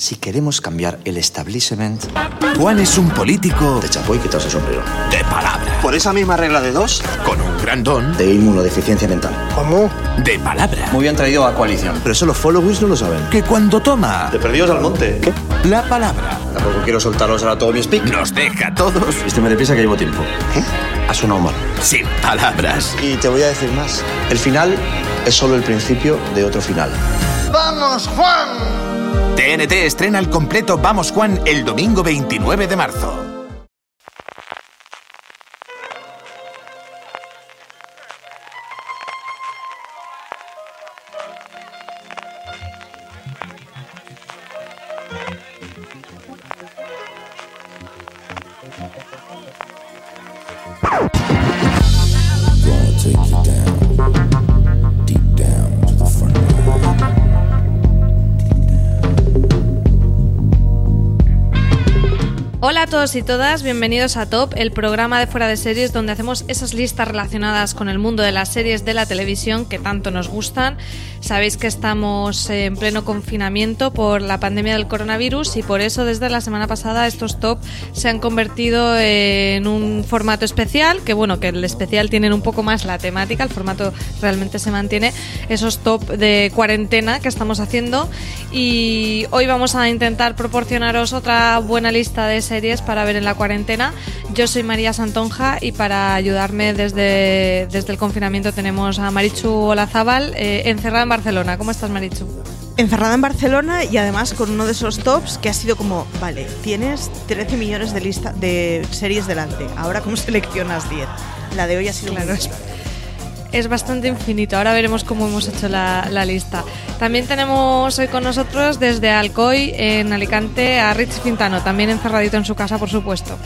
si queremos cambiar el establishment Juan es un político de chapo y quitarse el sombrero. de palabra, Por esa misma regla de dos. con un gran don De inmunodeficiencia mental. ¿Cómo? de palabra, Muy bien traído a coalición. Pero eso los followers no lo saben. que cuando toma De perdidos al monte. ¿Qué? la palabra Tampoco quiero soltaros ahora todo mi speak. nos deja a todos Este me deprisa que llevo tiempo. Ha sonado mal. sin palabras. Y te voy a decir más. El final es solo el principio de otro final. ¡Vamos, Juan! TNT estrena el completo Vamos Juan el domingo 29 de marzo. Todos y todas, bienvenidos a Top, el programa de fuera de series donde hacemos esas listas relacionadas con el mundo de las series de la televisión que tanto nos gustan. Sabéis que estamos en pleno confinamiento por la pandemia del coronavirus y por eso desde la semana pasada estos top se han convertido en un formato especial, que bueno, que el especial tienen un poco más la temática, el formato realmente se mantiene, esos top de cuarentena que estamos haciendo y hoy vamos a intentar proporcionaros otra buena lista de series para ver en la cuarentena. Yo soy María Santonja y para ayudarme desde, desde el confinamiento tenemos a Marichu Olazábal, eh, encerrada en Barcelona. ¿Cómo estás, Marichu? encerrada en Barcelona y además con uno de esos tops que ha sido como, vale, tienes 13 millones de lista de series delante. Ahora cómo seleccionas 10. La de hoy ha sido Claro, muy- es- bastante infinito. Ahora veremos cómo hemos hecho la, la lista. También tenemos hoy con nosotros desde Alcoy, en Alicante, a Rich Quintano, también encerradito en su casa, por supuesto.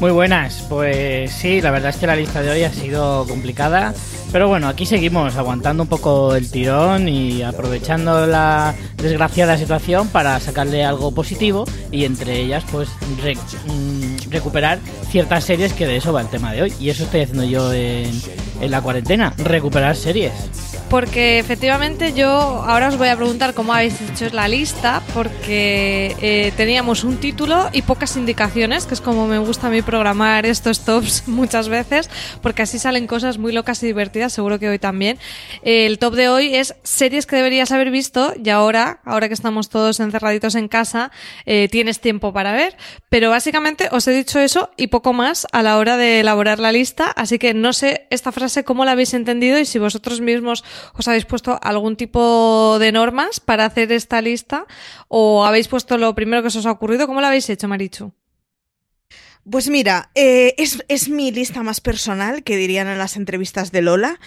Muy buenas, pues sí, la verdad es que la lista de hoy ha sido complicada, pero bueno, aquí seguimos aguantando un poco el tirón y aprovechando la desgraciada situación para sacarle algo positivo y entre ellas pues re- mm, recuperar ciertas series que de eso va el tema de hoy y eso estoy haciendo yo en, en la cuarentena, recuperar series. Porque efectivamente yo ahora os voy a preguntar cómo habéis hecho la lista, porque eh, teníamos un título y pocas indicaciones, que es como me gusta a mí programar estos tops muchas veces, porque así salen cosas muy locas y divertidas, seguro que hoy también. El top de hoy es series que deberías haber visto y ahora, ahora que estamos todos encerraditos en casa, eh, tienes tiempo para ver, pero básicamente os he dicho eso y poco más a la hora de elaborar la lista, así que no sé esta frase cómo la habéis entendido y si vosotros mismos os habéis puesto algún tipo de normas para hacer esta lista o habéis puesto lo primero que os ha ocurrido, ¿cómo lo habéis hecho, Marichu? Pues mira, eh, es, es mi lista más personal, que dirían en las entrevistas de Lola.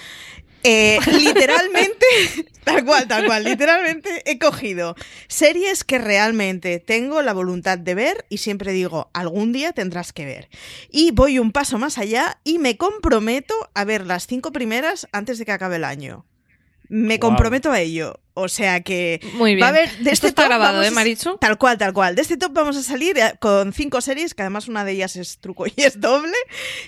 Eh, literalmente, tal cual, tal cual, literalmente he cogido series que realmente tengo la voluntad de ver y siempre digo, algún día tendrás que ver. Y voy un paso más allá y me comprometo a ver las cinco primeras antes de que acabe el año. Me comprometo a ello. O sea que Muy bien. va a haber de Esto este está top grabado, vamos ¿eh, a- Marichu? Tal cual, tal cual. De este top vamos a salir eh, con cinco series, que además una de ellas es truco y es doble,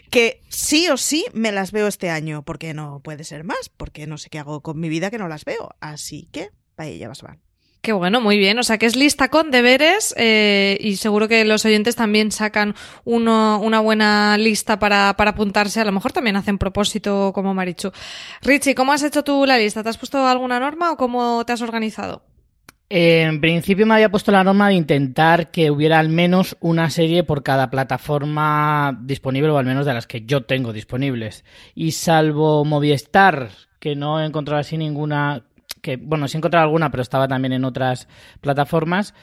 que sí o sí me las veo este año, porque no puede ser más, porque no sé qué hago con mi vida que no las veo. Así que, para ellas van. Qué bueno, muy bien. O sea, que es lista con deberes eh, y seguro que los oyentes también sacan una buena lista para, para apuntarse. A lo mejor también hacen propósito como Marichu. Richie, ¿cómo has hecho tú la lista? ¿Te has puesto alguna norma o cómo te has organizado? En principio me había puesto la norma de intentar que hubiera al menos una serie por cada plataforma disponible, o al menos de las que yo tengo disponibles. Y salvo Movistar, que no he encontrado así ninguna, que bueno, sí he encontrado alguna, pero estaba también en otras plataformas.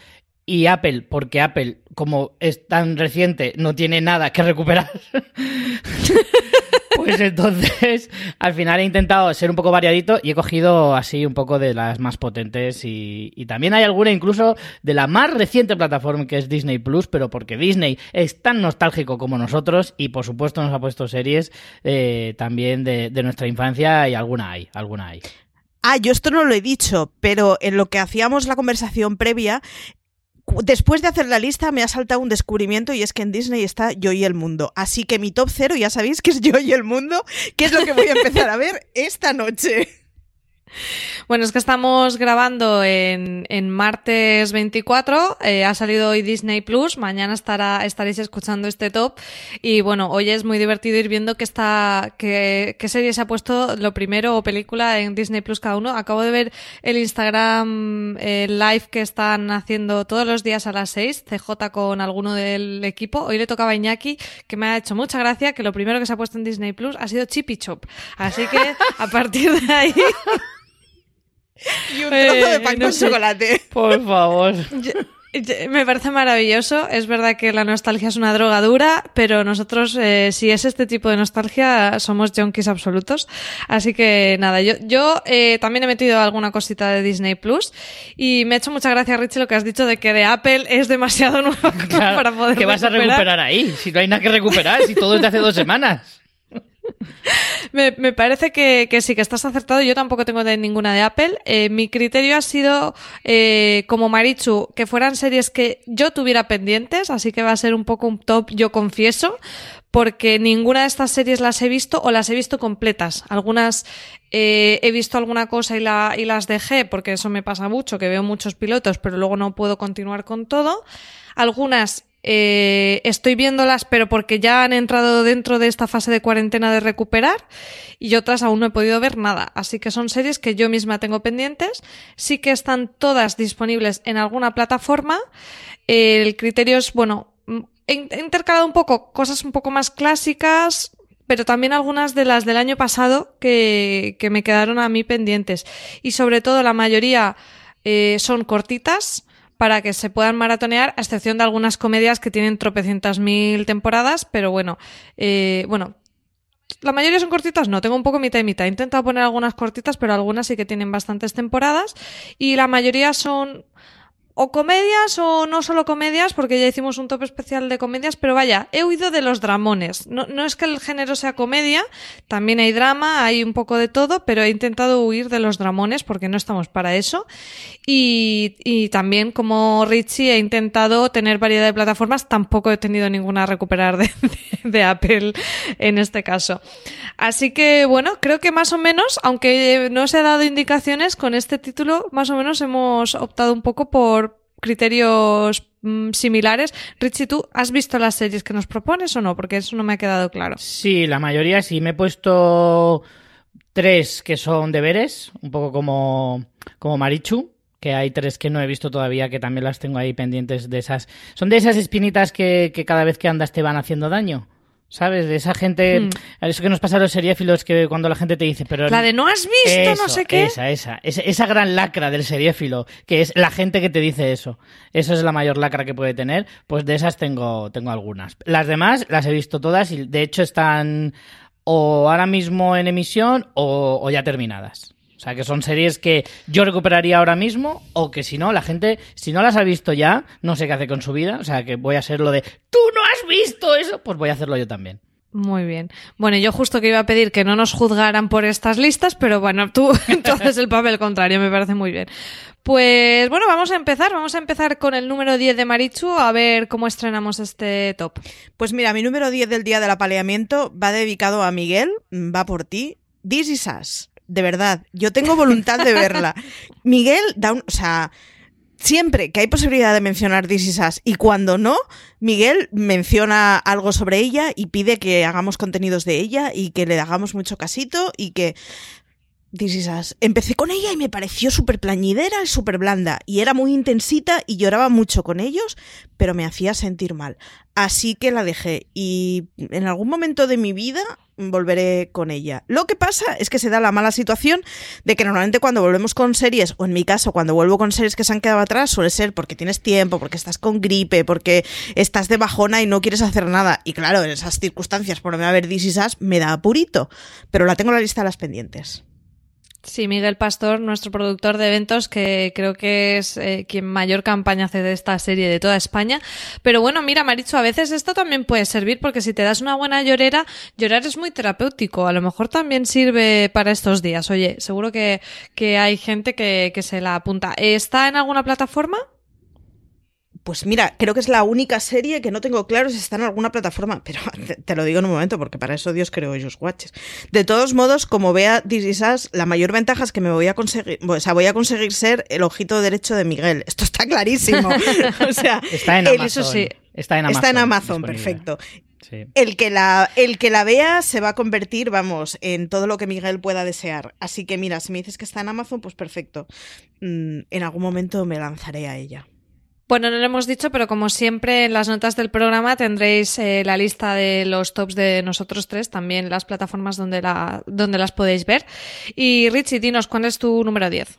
Y Apple, porque Apple, como es tan reciente, no tiene nada que recuperar. Pues entonces, al final he intentado ser un poco variadito y he cogido así un poco de las más potentes y, y también hay alguna incluso de la más reciente plataforma que es Disney Plus, pero porque Disney es tan nostálgico como nosotros y por supuesto nos ha puesto series eh, también de, de nuestra infancia y alguna hay, alguna hay. Ah, yo esto no lo he dicho, pero en lo que hacíamos la conversación previa, después de hacer la lista me ha saltado un descubrimiento y es que en Disney está Yo y el Mundo. Así que mi top cero ya sabéis que es Yo y el Mundo, que es lo que voy a empezar a ver esta noche. Bueno, es que estamos grabando en, en martes 24, eh, ha salido hoy Disney Plus, mañana estará, estaréis escuchando este top y bueno, hoy es muy divertido ir viendo que está, que, qué serie se ha puesto lo primero o película en Disney Plus cada uno. Acabo de ver el Instagram eh, live que están haciendo todos los días a las 6, CJ con alguno del equipo. Hoy le tocaba a Iñaki, que me ha hecho mucha gracia, que lo primero que se ha puesto en Disney Plus ha sido Chippy Chop. Así que a partir de ahí... Y un trozo de Eh, pan no con sé. chocolate. Por favor. Yo- yo- Me parece maravilloso. Es verdad que la nostalgia es una droga dura, pero nosotros, eh, si es este tipo de nostalgia, somos junkies absolutos. Así que nada, yo, yo eh, también he metido alguna cosita de Disney Plus y me ha hecho mucha gracia, Richie, lo que has dicho de que de Apple es demasiado nueva Claro, para poder ¿Qué vas a recuperar ahí? Si no hay nada que recuperar, si todo es de hace dos semanas. Me, parece que, sí, que estás acertado. Yo tampoco tengo ninguna de Apple. Eh, mi criterio ha sido, eh, como Marichu, que fueran series que yo tuviera pendientes, así que va a ser un poco un top, yo confieso, porque ninguna de estas series las he visto o las he visto completas. Algunas eh, he visto alguna cosa y, la, y las dejé, porque eso me pasa mucho, que veo muchos pilotos, pero luego no puedo continuar con todo. Algunas eh, estoy viéndolas, pero porque ya han entrado dentro de esta fase de cuarentena de recuperar, y otras aún no he podido ver nada. Así que son series que yo misma tengo pendientes. Sí que están todas disponibles en alguna plataforma. El criterio es, bueno, mm, he in- he intercalado un poco cosas un poco más clásicas, pero también algunas de las del año pasado que, que me quedaron a mí pendientes. Y sobre todo la mayoría eh, son cortitas para que se puedan maratonear, a excepción de algunas comedias que tienen tropecientas mil temporadas, pero bueno, eh, bueno, la mayoría son cortitas, no, tengo un poco mitad y mitad. He intentado poner algunas cortitas, pero algunas sí que tienen bastantes temporadas. Y la mayoría son o comedias o no solo comedias, porque ya hicimos un top especial de comedias, pero vaya, he huido de los dramones. No, no es que el género sea comedia, también hay drama, hay un poco de todo, pero he intentado huir de los dramones porque no estamos para eso. Y, y también, como Richie, he intentado tener variedad de plataformas, tampoco he tenido ninguna a recuperar de, de- de Apple en este caso. Así que, bueno, creo que más o menos, aunque no se ha dado indicaciones, con este título más o menos hemos optado un poco por criterios mm, similares. Richie, ¿tú has visto las series que nos propones o no? Porque eso no me ha quedado claro. Sí, la mayoría sí. Me he puesto tres que son deberes, un poco como, como Marichu, que hay tres que no he visto todavía, que también las tengo ahí pendientes de esas. Son de esas espinitas que, que cada vez que andas te van haciendo daño. ¿Sabes? De esa gente. Mm. Eso que nos pasa a los seriéfilos que cuando la gente te dice, pero. La de no has visto, no sé qué. Esa, esa, esa. Esa gran lacra del seriéfilo, que es la gente que te dice eso. Eso es la mayor lacra que puede tener. Pues de esas tengo, tengo algunas. Las demás las he visto todas y de hecho están o ahora mismo en emisión o, o ya terminadas. O sea, que son series que yo recuperaría ahora mismo o que si no, la gente, si no las ha visto ya, no sé qué hace con su vida. O sea, que voy a hacer lo de, tú no has visto eso, pues voy a hacerlo yo también. Muy bien. Bueno, yo justo que iba a pedir que no nos juzgaran por estas listas, pero bueno, tú entonces el papel contrario me parece muy bien. Pues bueno, vamos a empezar. Vamos a empezar con el número 10 de Marichu, a ver cómo estrenamos este top. Pues mira, mi número 10 del día del apaleamiento va dedicado a Miguel, va por ti. This is us. De verdad, yo tengo voluntad de verla. Miguel da un. O sea, siempre que hay posibilidad de mencionar This is us y cuando no, Miguel menciona algo sobre ella y pide que hagamos contenidos de ella y que le hagamos mucho casito y que. This is Us. Empecé con ella y me pareció súper plañidera y súper blanda. Y era muy intensita y lloraba mucho con ellos, pero me hacía sentir mal. Así que la dejé. Y en algún momento de mi vida volveré con ella. Lo que pasa es que se da la mala situación de que normalmente cuando volvemos con series, o en mi caso, cuando vuelvo con series que se han quedado atrás, suele ser porque tienes tiempo, porque estás con gripe, porque estás de bajona y no quieres hacer nada. Y claro, en esas circunstancias, por no haber This Is Us, me da apurito. Pero la tengo en la lista de las pendientes. Sí, Miguel Pastor, nuestro productor de eventos, que creo que es eh, quien mayor campaña hace de esta serie de toda España. Pero bueno, mira, Maricho, a veces esto también puede servir porque si te das una buena llorera, llorar es muy terapéutico. A lo mejor también sirve para estos días. Oye, seguro que, que hay gente que, que se la apunta. ¿Está en alguna plataforma? Pues mira, creo que es la única serie que no tengo claro si está en alguna plataforma, pero te, te lo digo en un momento porque para eso Dios creó ellos watches. De todos modos, como vea This Is Us, la mayor ventaja es que me voy a conseguir, o sea, voy a conseguir ser el ojito derecho de Miguel. Esto está clarísimo. o sea, Está en el- Amazon. eso sí. Está en Amazon. está en Amazon, perfecto. Sí. El que, la, el que la vea se va a convertir, vamos, en todo lo que Miguel pueda desear. Así que mira, si me dices que está en Amazon, pues perfecto. Mm, en algún momento me lanzaré a ella. Bueno, no lo hemos dicho, pero como siempre en las notas del programa tendréis eh, la lista de los tops de nosotros tres, también las plataformas donde, la, donde las podéis ver. Y Richie, dinos, ¿cuál es tu número 10?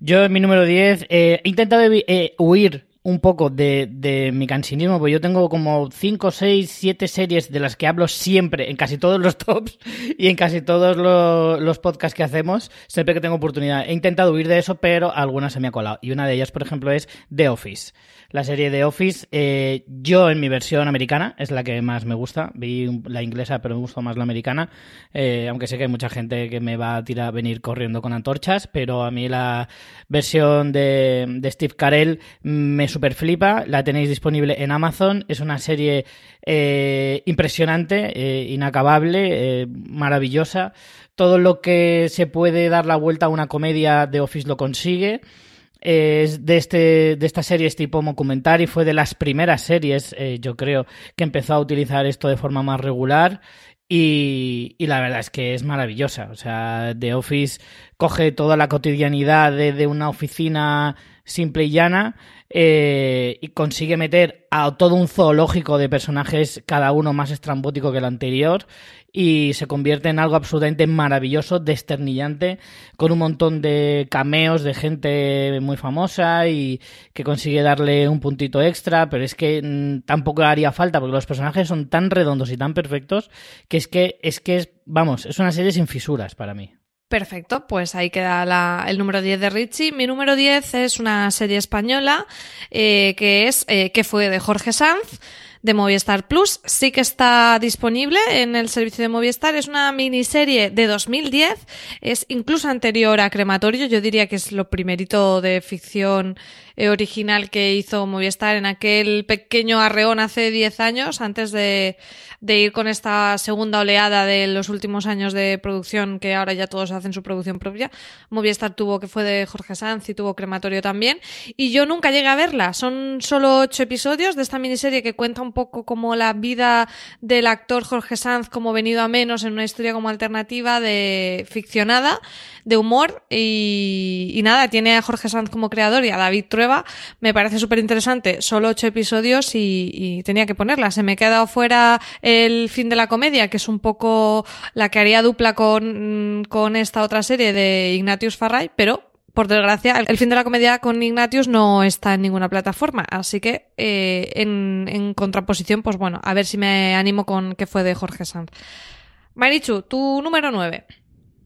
Yo mi número 10 eh, he intentado eh, huir un poco de, de mi cansinismo, porque yo tengo como 5, 6, 7 series de las que hablo siempre en casi todos los tops y en casi todos lo- los podcasts que hacemos, siempre que tengo oportunidad. He intentado huir de eso, pero alguna se me ha colado. Y una de ellas, por ejemplo, es The Office. La serie The Office, eh, yo en mi versión americana, es la que más me gusta. Vi la inglesa, pero me gustó más la americana. Eh, aunque sé que hay mucha gente que me va a tirar, venir corriendo con antorchas, pero a mí la versión de, de Steve Carell me super flipa. La tenéis disponible en Amazon. Es una serie eh, impresionante, eh, inacabable, eh, maravillosa. Todo lo que se puede dar la vuelta a una comedia de Office lo consigue es de, este, de esta serie es tipo documental y fue de las primeras series, eh, yo creo, que empezó a utilizar esto de forma más regular. Y, y la verdad es que es maravillosa. O sea, The Office coge toda la cotidianidad de, una oficina simple y llana eh, y consigue meter a todo un zoológico de personajes, cada uno más estrambótico que el anterior, y se convierte en algo absolutamente maravilloso, desternillante, con un montón de cameos de gente muy famosa y que consigue darle un puntito extra, pero es que mm, tampoco haría falta porque los personajes son tan redondos y tan perfectos que es que es que vamos, es una serie sin fisuras para mí. Perfecto, pues ahí queda el número 10 de Richie. Mi número 10 es una serie española eh, que es eh, ¿Qué fue de Jorge Sanz? De Movistar Plus. Sí que está disponible en el servicio de Movistar. Es una miniserie de 2010. Es incluso anterior a Crematorio. Yo diría que es lo primerito de ficción eh, original que hizo Movistar en aquel pequeño arreón hace 10 años, antes de, ir con esta segunda oleada de los últimos años de producción, que ahora ya todos hacen su producción propia. Movistar tuvo que fue de Jorge Sanz y tuvo Crematorio también. Y yo nunca llegué a verla. Son solo ocho episodios de esta miniserie que cuenta un poco como la vida del actor Jorge Sanz como venido a menos en una historia como alternativa de ficcionada, de humor y, y nada, tiene a Jorge Sanz como creador y a David Trueba. Me parece súper interesante. Solo ocho episodios y, tenía que ponerla. Se me ha quedado fuera el fin de la comedia, que es un poco la que haría dupla con, con esta otra serie de Ignatius Farray, pero por desgracia, el fin de la comedia con Ignatius no está en ninguna plataforma. Así que, eh, en, en contraposición, pues bueno, a ver si me animo con que fue de Jorge Sanz. Marichu, tu número 9.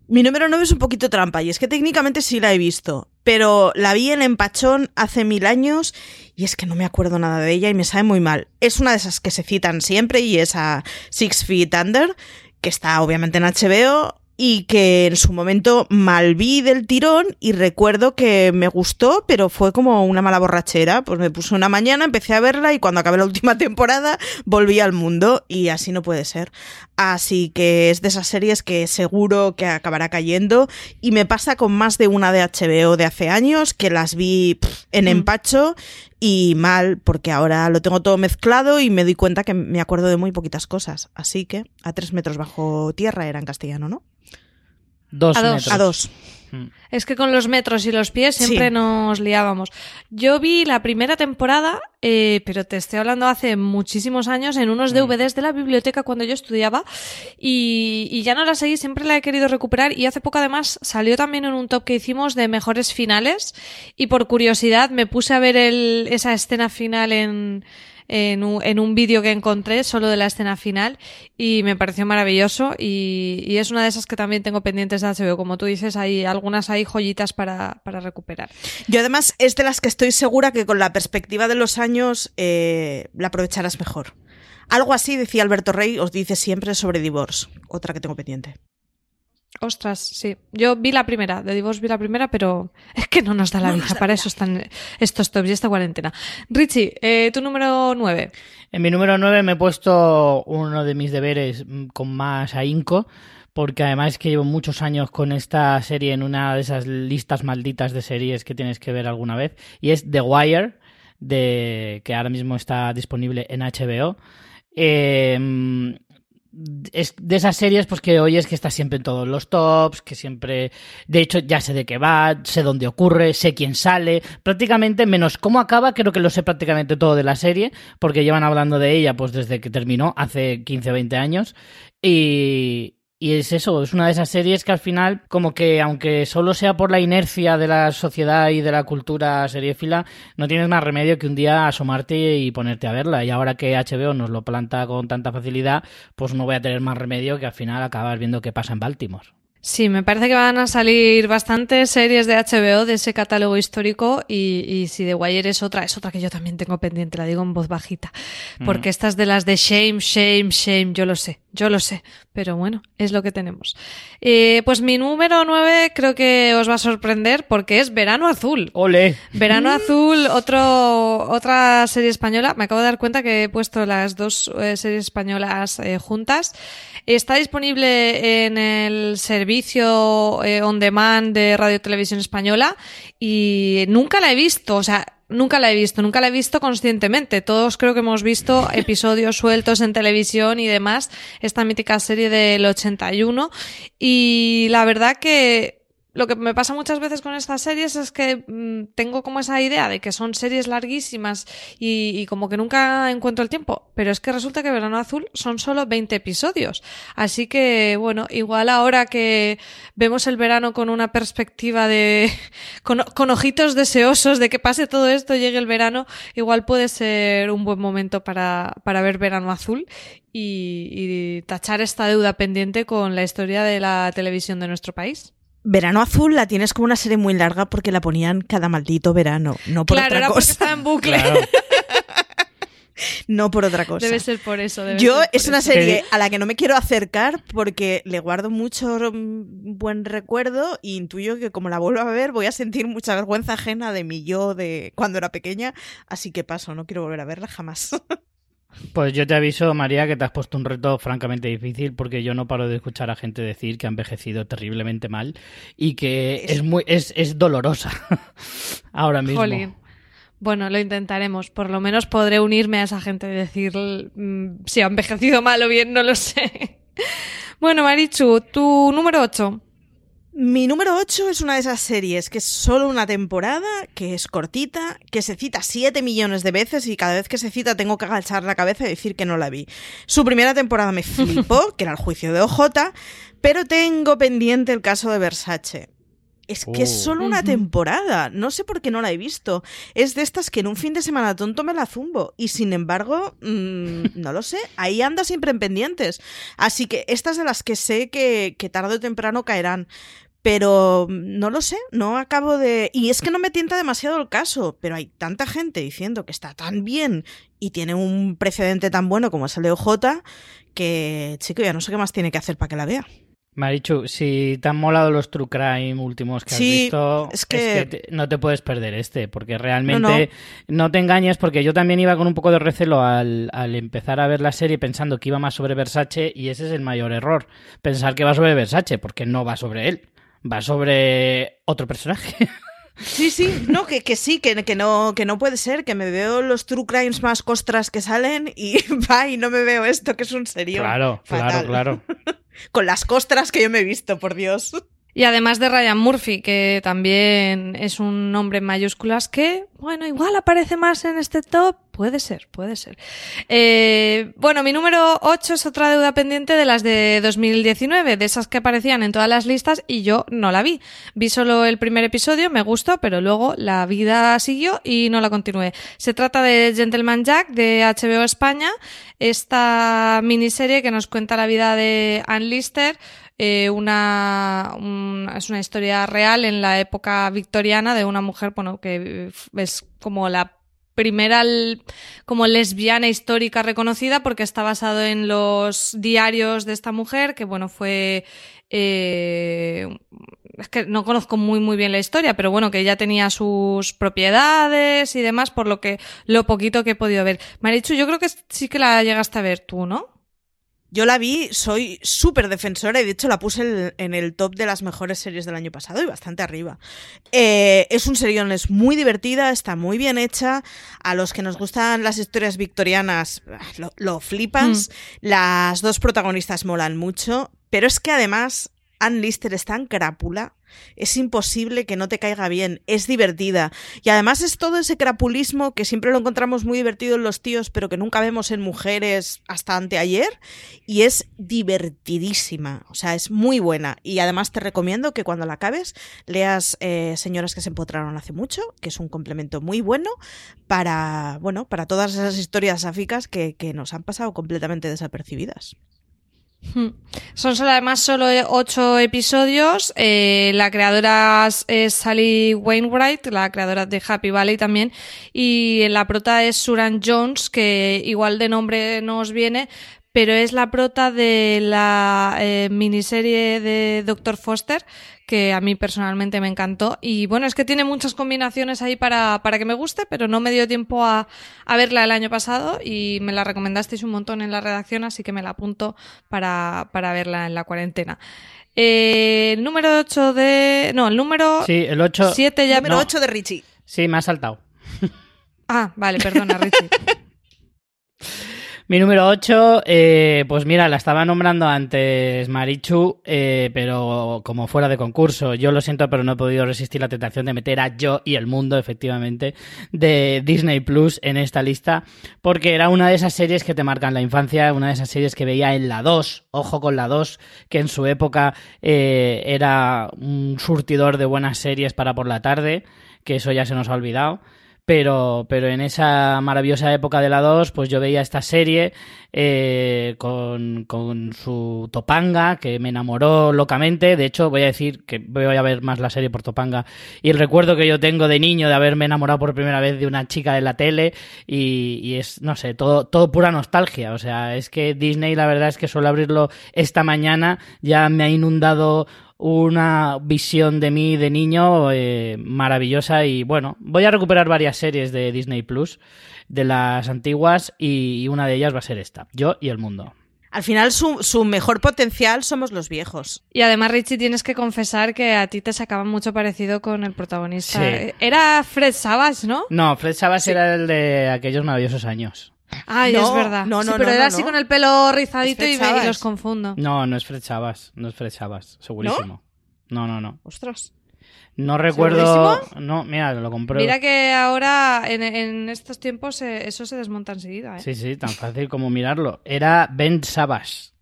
Mi número 9 es un poquito trampa y es que técnicamente sí la he visto, pero la vi en Empachón hace mil años y es que no me acuerdo nada de ella y me sabe muy mal. Es una de esas que se citan siempre y es a Six Feet Under, que está obviamente en HBO y que en su momento mal vi del tirón y recuerdo que me gustó, pero fue como una mala borrachera. Pues me puse una mañana, empecé a verla y cuando acabé la última temporada volví al mundo y así no puede ser. Así que es de esas series que seguro que acabará cayendo y me pasa con más de una de HBO de hace años que las vi pff, en empacho y mal porque ahora lo tengo todo mezclado y me doy cuenta que me acuerdo de muy poquitas cosas. Así que a tres metros bajo tierra era en castellano, ¿no? Dos A dos. metros. A dos. Mm. Es que con los metros y los pies siempre Sí. nos liábamos. Yo vi la primera temporada, eh, pero te estoy hablando hace muchísimos años, en unos DVDs de la biblioteca cuando yo estudiaba, y, y ya no la seguí, siempre la he querido recuperar, y hace poco además salió también en un top que hicimos de mejores finales, y por curiosidad me puse a ver el, esa escena final en, en un, en vídeo que encontré solo de la escena final y me pareció maravilloso y, es una de esas que también tengo pendientes de HBO. Como tú dices, hay algunas hay joyitas para, para recuperar. Yo además es de las que estoy segura que con la perspectiva de los años eh, la aprovecharás mejor. Algo así decía Alberto Rey, os dice siempre sobre Divorce, otra que tengo pendiente. Ostras, sí. Yo vi la primera, de Divorce vi la primera, pero es que no nos da la vida. Para eso están estos tops y esta cuarentena. Richie, eh, tu número 9. En mi número 9 me he puesto uno de mis deberes mm, con más ahínco, porque además es que llevo muchos años con esta serie en una de esas listas malditas de series que tienes que ver alguna vez, y es The Wire, de, que ahora mismo está disponible en HBO. Eh, es de esas series pues que oyes que está siempre en todos los tops, que siempre, de hecho ya sé de qué va, sé dónde ocurre, sé quién sale, prácticamente menos cómo acaba, creo que lo sé prácticamente todo de la serie, porque llevan hablando de ella pues desde que terminó, hace 15 20 años, y, y es eso, es una de esas series que al final, como que aunque solo sea por la inercia de la sociedad y de la cultura seriéfila, no tienes más remedio que un día asomarte y ponerte a verla. Y ahora que HBO nos lo planta con tanta facilidad, pues no voy a tener más remedio que al final acabar viendo qué pasa en Baltimore. Sí, me parece que van a salir bastantes series de HBO de ese catálogo histórico y, y si The Wire es otra, es otra que yo también tengo pendiente, la digo en voz bajita, porque estas de las de shame, shame, shame, yo lo sé, yo lo sé, pero bueno, es lo que tenemos. Eh, pues mi número 9 creo que os va a sorprender porque es Verano Azul. ¡Ole! Verano Azul, otro, otra serie española. Me acabo de dar cuenta que he puesto las dos eh, series españolas eh, juntas. Está disponible en el servicio eh, on demand de Radio Televisión Española y nunca la he visto. O sea, nunca la he visto, nunca la he visto conscientemente. Todos creo que hemos visto episodios sueltos en televisión y demás, esta mítica serie del 81. Y la verdad que lo que me pasa muchas veces con estas series es que mm, tengo como esa idea de que son series larguísimas y, como que nunca encuentro el tiempo, pero es que resulta que Verano Azul son solo 20 episodios. Así que, bueno, igual ahora que vemos el verano con una perspectiva de... con, ojitos deseosos de que pase todo esto, llegue el verano, igual puede ser un buen momento para, para ver Verano Azul y tachar esta deuda pendiente con la historia de la televisión de nuestro país. Verano Azul la tienes como una serie muy larga porque la ponían cada maldito verano, no por claro, otra era cosa. porque estaba en bucle. Claro. No por otra cosa. Debe ser por eso. Debe Yo ser por es una eso. serie a la que no me quiero acercar porque le guardo mucho mm, buen recuerdo y intuyo que como la vuelva a ver voy a sentir mucha vergüenza ajena de mi yo de cuando era pequeña, así que paso, no quiero volver a verla jamás. Pues yo te aviso, María, que te has puesto un reto francamente difícil porque yo no paro de escuchar a gente decir que ha envejecido terriblemente mal y que es muy es, es dolorosa ahora mismo. Jolín. Bueno, lo intentaremos. Por lo menos podré unirme a esa gente y decir mm, si ha envejecido mal o bien, no lo sé. Bueno, Marichu, tu número 8. Mi número 8 es una de esas series que es solo una temporada, que es cortita, que se cita 7 millones de veces y cada vez que se cita tengo que agachar la cabeza y decir que no la vi. Su primera temporada me flipó, que era el juicio de OJ, pero tengo pendiente el caso de Versace. Es que es Oh. solo una temporada, no sé por qué no la he visto. Es de estas que en un fin de semana tonto me la zumbo y sin embargo, mm, no lo sé, ahí anda siempre en pendientes. Así que estas de las que sé que, que tarde o temprano caerán. Pero no lo sé, no acabo de... Y es que no me tienta demasiado el caso, pero hay tanta gente diciendo que está tan bien y tiene un precedente tan bueno como es el de OJ que, chico, ya no sé qué más tiene que hacer para que la vea. Marichu, si te han molado los True Crime últimos que has Sí, visto, es que- te- no te puedes perder este, porque realmente no, te engañes, porque yo también iba con un poco de recelo al, al empezar a ver la serie pensando que iba más sobre Versace y ese es el mayor error, pensar que va sobre Versace, porque no va sobre él, va sobre otro personaje. Sí, sí, no, que, que sí, que, que, no, que no puede ser, que me veo los true crimes más costras que salen y va y no me veo esto, que es un serio. claro, claro, claro. Con las costras que yo me he visto, por Dios. Y además de Ryan Murphy, que también es un nombre en mayúsculas que, bueno, igual aparece más en este top. Puede ser, puede ser. Eh, bueno, mi número 8 es otra deuda pendiente de las de 2019, de esas que aparecían en todas las listas y yo no la vi. Vi solo el primer episodio, me gustó, pero luego la vida siguió y no la continué. Se trata de Gentleman Jack de HBO España, esta miniserie que nos cuenta la vida de Ann Lister, eh, una, un- es una historia real en la época victoriana de una mujer, bueno, que es como la primera como lesbiana histórica reconocida porque está basado en los diarios de esta mujer que bueno fue eh, es que no conozco muy muy bien la historia, pero bueno, que ya tenía sus propiedades y demás, por lo que lo poquito que he podido ver. Marichu, yo creo que sí que la llegaste a ver tú, ¿no? Yo la vi, soy súper defensora y de hecho la puse en, en el top de las mejores series del año pasado y bastante arriba. Eh, es un serión, es muy divertida, está muy bien hecha. A los que nos gustan las historias victorianas, lo, lo flipas. Las dos protagonistas molan mucho, pero es que además Ann Lister es tan crápula, es imposible que no te caiga bien, es divertida. Y además es todo ese crapulismo que siempre lo encontramos muy divertido en los tíos, pero que nunca vemos en mujeres hasta anteayer. Y es divertidísima, o sea, es muy buena. Y además te recomiendo que cuando la acabes leas eh, Señoras que se empotraron hace mucho, que es un complemento muy bueno para, bueno, para todas esas historias sáficas que nos han pasado completamente desapercibidas. Hmm. Son solo, además solo ocho episodios. Eh, la creadora es Sally Wainwright, la creadora de Happy Valley también. Y la prota es Suran Jones, que igual de nombre nos viene, pero es la prota de la eh, miniserie de Dr. Foster, que a mí personalmente me encantó. Y bueno, es que tiene muchas combinaciones ahí para, para que me guste, pero no me dio tiempo a, a, verla el año pasado y me la recomendasteis un montón en la redacción, así que me la apunto para, para verla en la cuarentena. Eh, el número 8 de... No, el número... Sí, el 8... 7 ya... Número No. 8 de Richie. Sí, me ha saltado. Ah, vale, perdona, Richie. Mi número 8, eh, pues mira, la estaba nombrando antes Marichu, eh, pero como fuera de concurso. Yo lo siento, pero no he podido resistir la tentación de meter a Yo y el Mundo, efectivamente, de Disney Plus en esta lista, porque era una de esas series que te marcan la infancia, una de esas series que veía en la 2, ojo con la 2, que en su época eh, era un surtidor de buenas series para por la tarde, que eso ya se nos ha olvidado. Pero, pero en esa maravillosa época de la 2, pues yo veía esta serie eh, con, con su Topanga, que me enamoró locamente. De hecho, voy a decir que voy a ver más la serie por Topanga. Y el recuerdo que yo tengo de niño de haberme enamorado por primera vez de una chica de la tele. Y, y es, no sé, todo, todo pura nostalgia. O sea, es que Disney, la verdad es que suelo abrirlo esta mañana. Ya me ha inundado una visión de mí de niño eh, maravillosa y bueno, voy a recuperar varias series de Disney Plus de las antiguas y, una de ellas va a ser esta, Yo y el Mundo. Al final su, su, mejor potencial somos los viejos. Y además, Richie, tienes que confesar que a ti te sacaba mucho parecido con el protagonista. Sí. Era Fred Savage, ¿no? No, Fred Savage sí. era el de aquellos maravillosos años. Ay, No, es verdad. no, Sí, no, pero no, era no, así no. con el pelo rizadito y, me- y los confundo. No, no es Fred Savas, no es Fred Savas, segurísimo. No, no, no. Ostras. No recuerdo. ¿Segurísimo? No, mira, lo compré. Mira que ahora, en, en estos tiempos, eh, eso se desmonta enseguida, ¿eh? Sí, sí, tan fácil como mirarlo. Era Ben Savas.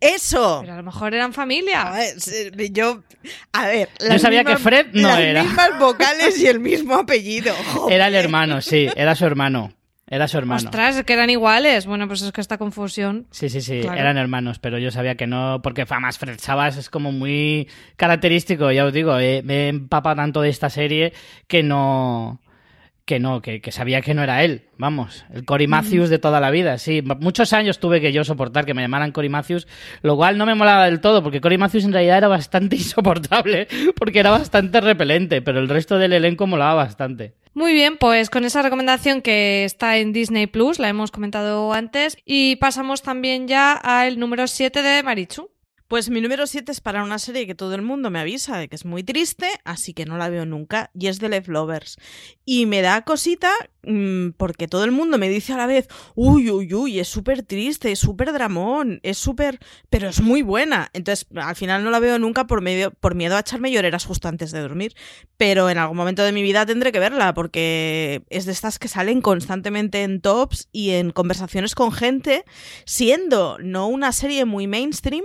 ¡Eso! Pero a lo mejor eran familia. A ver, yo. A ver. Yo las sabía que Fred no las era. mismas vocales y el mismo apellido. Joder. Era el hermano, sí, era su hermano. Era su hermano. Ostras, que eran iguales. Bueno, pues es que esta confusión. Sí, sí, sí, Claro. eran hermanos, pero yo sabía que no, porque además Fred Savas es como muy característico, ya os digo, eh, me empapa tanto de esta serie que no, que no, que, que sabía que no era él, vamos, el Cory Matthews de toda la vida, sí, muchos años tuve que yo soportar que me llamaran Cory Matthews, lo cual no me molaba del todo, porque Cory Matthews en realidad era bastante insoportable, porque era bastante repelente, pero el resto del elenco molaba bastante. Muy bien, pues con esa recomendación que está en Disney Plus, la hemos comentado antes, y pasamos también ya al número 7 de Marichu. Pues mi número 7 es para una serie que todo el mundo me avisa de que es muy triste, así que no la veo nunca, y es The Leftovers. Y me da cosita mm, porque todo el mundo me dice a la vez, uy, uy, uy, es súper triste, es súper dramón, es súper... pero es muy buena. Entonces, al final no la veo nunca por, por miedo a echarme lloreras justo antes de dormir. Pero en algún momento de mi vida tendré que verla porque es de estas que salen constantemente en tops y en conversaciones con gente, siendo no una serie muy mainstream,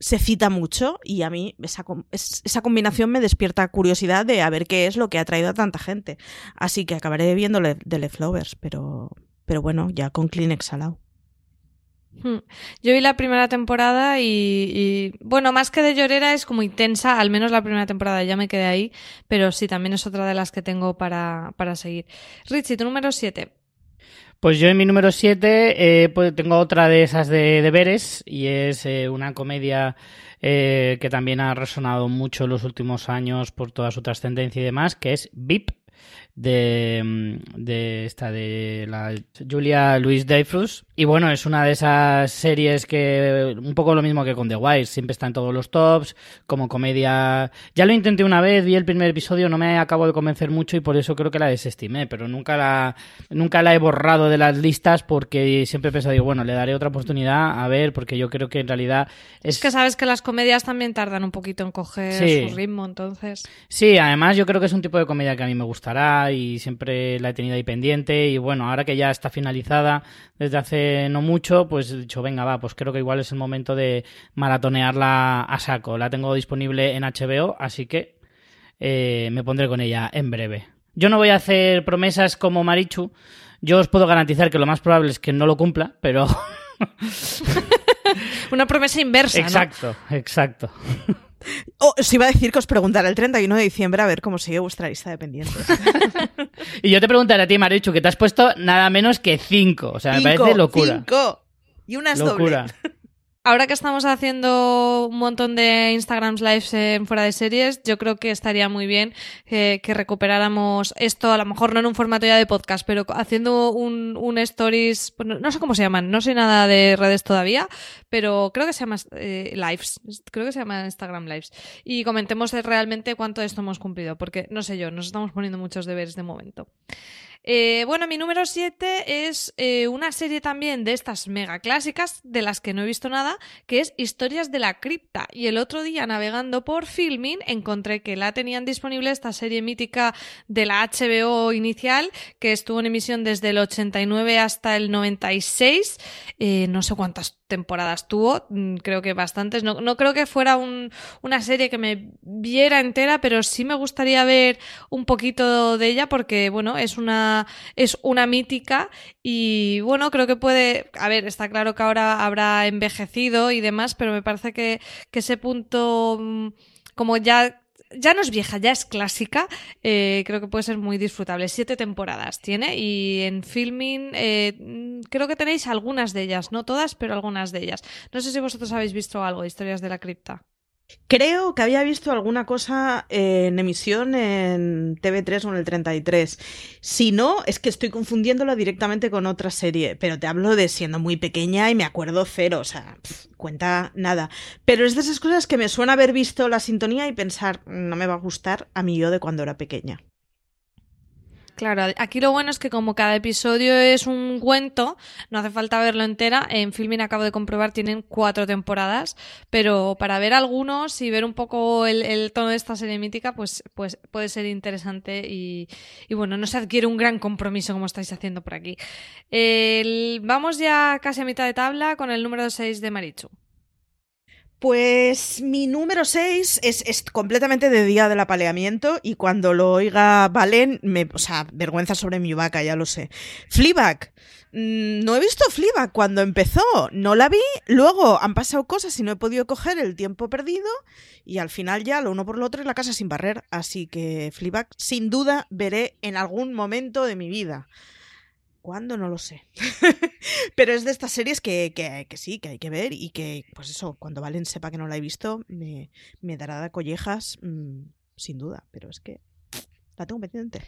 se cita mucho y a mí esa, esa combinación me despierta curiosidad de a ver qué es lo que ha traído a tanta gente. Así que acabaré viendo Le- The Leftovers, pero, pero bueno, ya con Kleenex al lado. Hmm. Yo vi la primera temporada y, y, bueno, más que de llorera es como intensa, al menos la primera temporada ya me quedé ahí, pero sí, también es otra de las que tengo para, para seguir. Richie, tu número 7. Pues yo en mi número 7 eh, pues tengo otra de esas de deberes y es eh, una comedia eh, que también ha resonado mucho en los últimos años por toda su trascendencia y demás, que es VIP de, mm, de esta de la Julia Louis Dreyfus y bueno es una de esas series que un poco lo mismo que con The Wire siempre está en todos los tops como comedia ya lo intenté una vez vi el primer episodio no me acabo de convencer mucho y por eso creo que la desestimé pero nunca la nunca la he borrado de las listas porque siempre he pensado digo, bueno le daré otra oportunidad a ver porque yo creo que en realidad es, Es que sabes que las comedias también tardan un poquito en coger Sí. su ritmo, entonces. Sí, además yo creo que es un tipo de comedia que a mí me gustará y siempre la he tenido ahí pendiente y bueno, ahora que ya está finalizada desde hace no mucho, pues he dicho, venga, va, pues creo que igual es el momento de maratonearla a saco. La tengo disponible en HBO, así que eh, me pondré con ella en breve. Yo no voy a hacer promesas como Marichu, yo os puedo garantizar que lo más probable es que no lo cumpla, pero... Una promesa inversa, ¿no? exacto, exacto. Oh, os iba a decir que os preguntara el 31 de diciembre a ver cómo sigue vuestra lista de pendientes. Y yo te preguntaré a ti, Marichu, que te has puesto nada menos que cinco. O sea, me parece locura. cinco. Y una es Locura. doble. Ahora que estamos haciendo un montón de Instagrams lives fuera de series, yo creo que estaría muy bien eh, que recuperáramos esto, a lo mejor no en un formato ya de podcast, pero haciendo un, un stories, bueno, no sé cómo se llaman, no sé nada de redes todavía, pero creo que se llama eh, lives, creo que se llama Instagram lives. Y comentemos realmente cuánto de esto hemos cumplido, porque no sé yo, nos estamos poniendo muchos deberes de momento. Eh, bueno, mi número 7 es eh, una serie también de estas mega clásicas, de las que no he visto nada, que es Historias de la Cripta. Y el otro día, navegando por Filmin, encontré que la tenían disponible esta serie mítica de la HBO inicial, que estuvo en emisión desde el 89 hasta el 96. Eh, no sé cuántas temporadas tuvo, mm, creo que bastantes. No, no creo que fuera un- una serie que me viera entera, pero sí me gustaría ver un poquito de ella porque, bueno, es una, es una mítica y, bueno, creo que puede, a ver, está claro que ahora habrá envejecido y demás, pero me parece que, que ese punto, mm, como ya ya no es vieja, ya es clásica. eh, creo que puede ser muy disfrutable. Siete temporadas tiene y en filming eh, mm, creo que tenéis algunas de ellas, no todas, pero algunas de ellas. No sé si vosotros habéis visto algo historias de la cripta. Creo que había visto alguna cosa en emisión en TV3 o en el 33. Si no, es que estoy confundiéndola directamente con otra serie. Pero te hablo de siendo muy pequeña y me acuerdo cero. O sea, cuenta nada. Pero es de esas cosas que me suena haber visto la sintonía y pensar, no me va a gustar a mí yo de cuando era pequeña. Claro, aquí lo bueno es que como cada episodio es un cuento, no hace falta verlo entera. En Filmin acabo de comprobar, tienen cuatro temporadas, pero para ver algunos y ver un poco el, tono de esta serie mítica, pues, pues puede ser interesante y, bueno, no se adquiere un gran compromiso como estáis haciendo por aquí. Vamos ya casi a mitad de tabla con el número 6 de Marichu. Pues mi número 6 es, es completamente de día del apaleamiento y cuando lo oiga Valen, me, o sea, vergüenza sobre mi vaca, ya lo sé. Fleabag. Mm, No he visto Fleabag cuando empezó, no la vi, luego han pasado cosas y no he podido coger el tiempo perdido y al final ya lo uno por lo otro es la casa sin barrer, así que Fleabag sin duda veré en algún momento de mi vida. ¿Cuándo? No lo sé. Pero es de estas series que, que- que sí, que hay que ver y que, pues eso, cuando Valen sepa que no la he visto, me, me dará de collejas, mm, sin duda. Pero es que la tengo pendiente.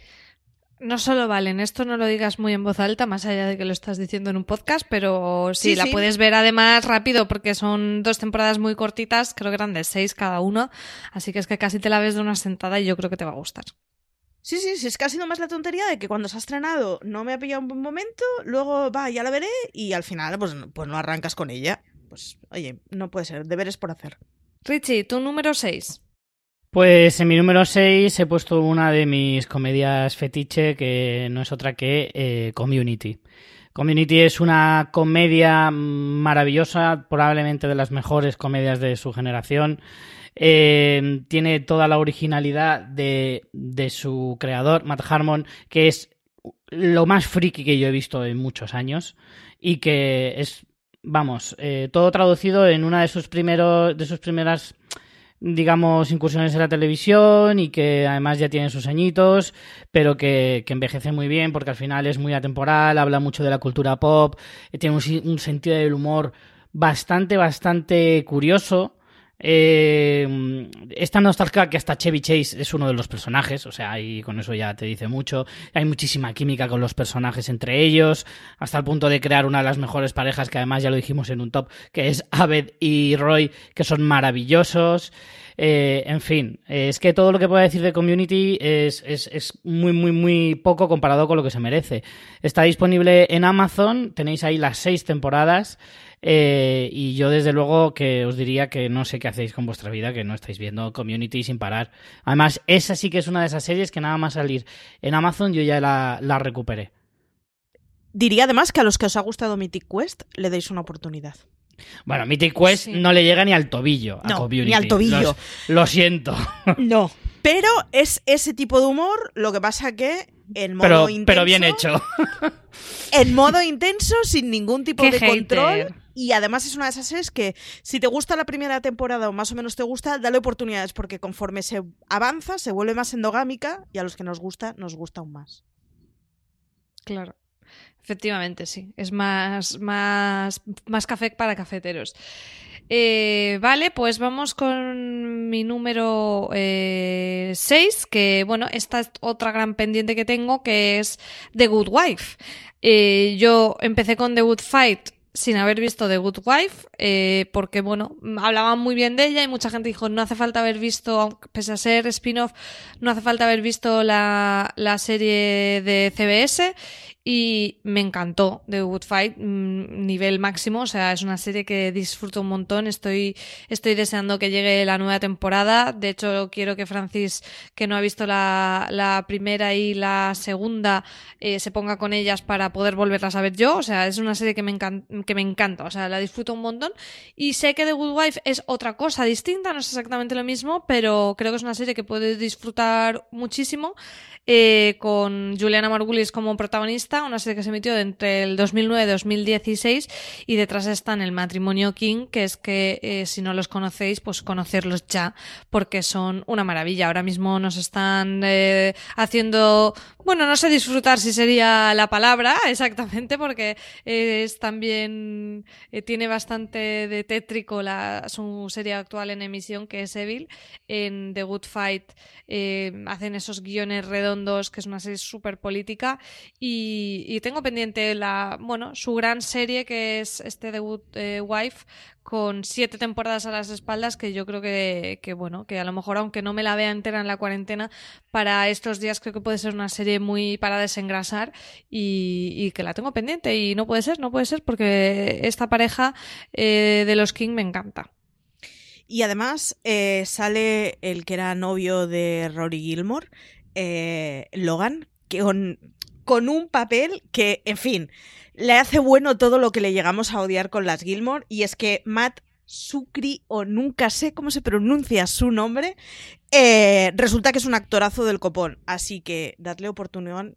No solo valen, esto no lo digas muy en voz alta, más allá de que lo estás diciendo en un podcast, pero sí, Sí, la sí. puedes ver además rápido porque son dos temporadas muy cortitas, creo que eran de seis cada uno, así que es que casi te la ves de una sentada y yo creo que te va a gustar. Sí, sí, sí, es que ha sido más la tontería de que cuando se ha estrenado no me ha pillado un buen momento, luego va, ya la veré y al final pues, no- pues no arrancas con ella. Pues oye, no puede ser, deberes por hacer. Richie, tu número 6. Pues en mi número 6 he puesto una de mis comedias fetiche que no es otra que eh, Community. Community es una comedia maravillosa, probablemente de las mejores comedias de su generación. Eh, tiene toda la originalidad de, de su creador, Matt Harmon, que es lo más friki que yo he visto en muchos años y que es, vamos, eh, todo traducido en una de sus primeros, de sus primeras digamos, incursiones en la televisión y que además ya tiene sus añitos, pero que, que envejece muy bien porque al final es muy atemporal, habla mucho de la cultura pop, tiene un, un sentido del humor bastante, bastante curioso. Eh, esta nostalgia que hasta Chevy Chase es uno de los personajes, o sea, y con eso ya te dice mucho. Hay muchísima química con los personajes entre ellos, hasta el punto de crear una de las mejores parejas, que además ya lo dijimos en un top, que es Abed y Roy, que son maravillosos. Eh, en fin, es que todo lo que puedo decir de Community es, es, es, muy, muy, muy poco comparado con lo que se merece. Está disponible en Amazon, tenéis ahí las seis temporadas. Eh, y yo desde luego que os diría que no sé qué hacéis con vuestra vida, que no estáis viendo Community sin parar. Además, esa sí que es una de esas series que nada más salir en Amazon yo ya la, la recuperé. Diría además que a los que os ha gustado Mythic Quest le deis una oportunidad. Bueno, Mythic Quest sí. no le llega ni al tobillo a no, Community. Ni al tobillo. Los, lo siento. No. Pero es ese tipo de humor, lo que pasa que en modo pero, intenso. Pero bien hecho. en modo intenso, sin ningún tipo Qué de hater. control. Y además es una de esas series que si te gusta la primera temporada o más o menos te gusta, dale oportunidades porque conforme se avanza se vuelve más endogámica y a los que nos gusta, nos gusta aún más. Claro. Efectivamente, sí. Es más, más, más café para cafeteros. Eh, vale, pues vamos con mi número 6, eh, que bueno, esta es otra gran pendiente que tengo, que es The Good Wife. Eh, yo empecé con The Good Fight sin haber visto The Good Wife, eh, porque bueno, hablaban muy bien de ella y mucha gente dijo, no hace falta haber visto, pese a ser spin-off, no hace falta haber visto la, la serie de CBS y me encantó The Good Fight, mmm, nivel máximo, o sea, es una serie que disfruto un montón, estoy, estoy deseando que llegue la nueva temporada, de hecho quiero que Francis, que no ha visto la, la primera y la segunda, eh, se ponga con ellas para poder volverlas a ver yo, o sea, es una serie que me, que me encanta, o sea, la disfruto un montón y sé que The Good Wife es otra cosa distinta, no es exactamente lo mismo, pero creo que es una serie que puedes disfrutar muchísimo eh, con Juliana Margulis como protagonista, una serie que se emitió entre el 2009 y 2016 y detrás están el matrimonio King, que es que eh, si no los conocéis, pues conocerlos ya, porque son una maravilla. Ahora mismo nos están eh, haciendo, bueno, no sé disfrutar si sería la palabra exactamente, porque es también, eh, tiene bastante de tétrico la, su serie actual en emisión, que es Evil. En The Good Fight hacen esos guiones redondos, que es una serie súper política, y, y, tengo pendiente la, bueno, su gran serie, que es este Good eh, Wife, con siete temporadas a las espaldas que yo creo que, que, bueno, que a lo mejor aunque no me la vea entera en la cuarentena, para estos días creo que puede ser una serie muy para desengrasar y, y que la tengo pendiente y no puede ser, no puede ser porque esta pareja eh, de los King me encanta. Y además eh, sale el que era novio de Rory Gilmore, eh, Logan, que con, con un papel que, en fin, le hace bueno todo lo que le llegamos a odiar con las Gilmore, y es que Matt Sucri, o nunca sé cómo se pronuncia su nombre, eh, resulta que es un actorazo del copón. Así que dadle oportunidad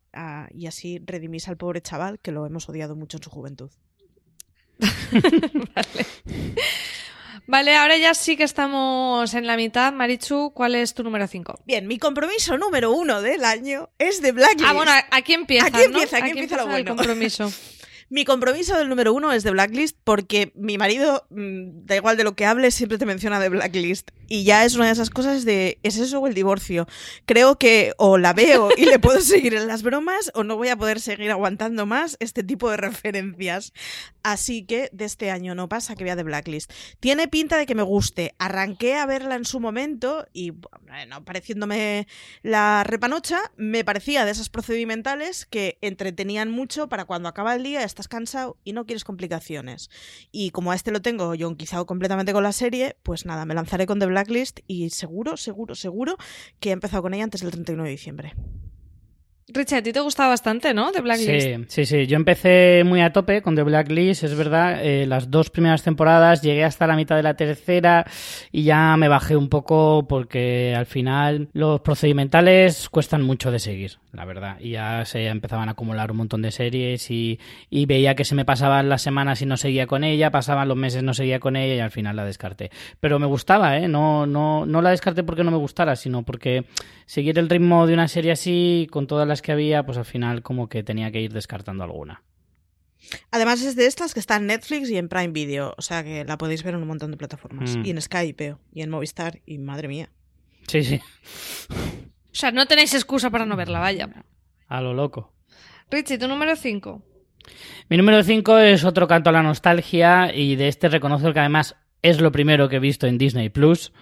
y así redimís al pobre chaval que lo hemos odiado mucho en su juventud. vale. Vale, ahora ya sí que estamos en la mitad. Marichu, ¿cuál es tu número 5? Bien, mi compromiso número uno del año es de Blacklist. Ah, bueno, aquí empieza. Aquí empieza, ¿no? aquí, aquí empieza, empieza lo bueno. El compromiso. Mi compromiso del número uno es de Blacklist porque mi marido, mmm, da igual de lo que hable, siempre te menciona de Blacklist. Y ya es una de esas cosas de, ¿es eso o el divorcio? Creo que o la veo y le puedo seguir en las bromas o no voy a poder seguir aguantando más este tipo de referencias. Así que de este año no pasa que vea de Blacklist. Tiene pinta de que me guste. Arranqué a verla en su momento y, bueno, pareciéndome la repanocha, me parecía de esas procedimentales que entretenían mucho para cuando acaba el día estás cansado y no quieres complicaciones. Y como a este lo tengo yo quizá completamente con la serie, pues nada, me lanzaré con The Blacklist y seguro, seguro, seguro que he empezado con ella antes del 31 de diciembre. Richard, a ti te gustaba bastante, ¿no? The Blacklist. Sí, sí, sí. Yo empecé muy a tope con The Blacklist, es verdad. Eh, las dos primeras temporadas llegué hasta la mitad de la tercera y ya me bajé un poco porque al final los procedimentales cuestan mucho de seguir, la verdad. Y ya se empezaban a acumular un montón de series y, y veía que se me pasaban las semanas y no seguía con ella, pasaban los meses no seguía con ella y al final la descarté. Pero me gustaba, ¿eh? No, no, no la descarté porque no me gustara, sino porque seguir el ritmo de una serie así con todas las que había, pues al final como que tenía que ir descartando alguna. Además es de estas que está en Netflix y en Prime Video, o sea que la podéis ver en un montón de plataformas. Mm. Y en Skype, y en Movistar, y madre mía. Sí, sí, O sea, no tenéis excusa para no verla, vaya. a lo loco. Richie, tu número 5. Mi número 5 es otro canto a la nostalgia y de este reconozco que además es lo primero que he visto en Disney Plus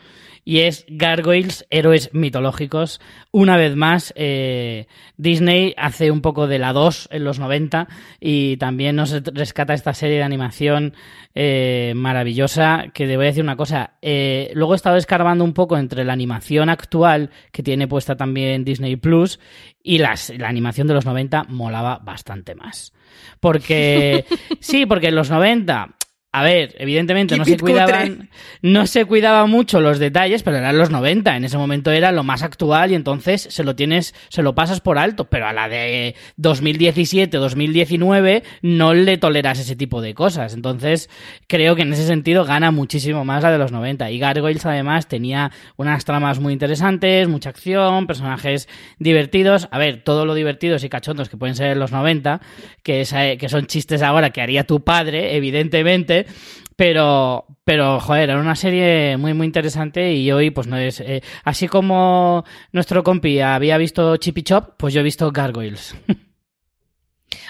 y es Gargoyles, héroes mitológicos. Una vez más, eh, Disney hace un poco de la 2 en los 90 y también nos rescata esta serie de animación eh, maravillosa que te voy a decir una cosa. eh, luego he estado escarbando un poco entre la animación actual que tiene puesta también Disney Plus y las, la animación de los 90 molaba bastante más. Porque, sí, porque en los 90 a ver, evidentemente no se cuidaban, no se cuidaba mucho los detalles, pero eran los 90. En ese momento era lo más actual y entonces se lo tienes, se lo pasas por alto. Pero a la de 2017, 2019 no le toleras ese tipo de cosas. Entonces creo que en ese sentido gana muchísimo más la de los 90. Y Gargoyles además tenía unas tramas muy interesantes, mucha acción, personajes divertidos. A ver, todo lo divertidos y cachondos que pueden ser los 90, que, es, que son chistes ahora que haría tu padre, evidentemente. Pero, pero, joder, era una serie muy, muy interesante y hoy, pues no es. eh, así como nuestro compi había visto Chippy Chop, pues yo he visto Gargoyles.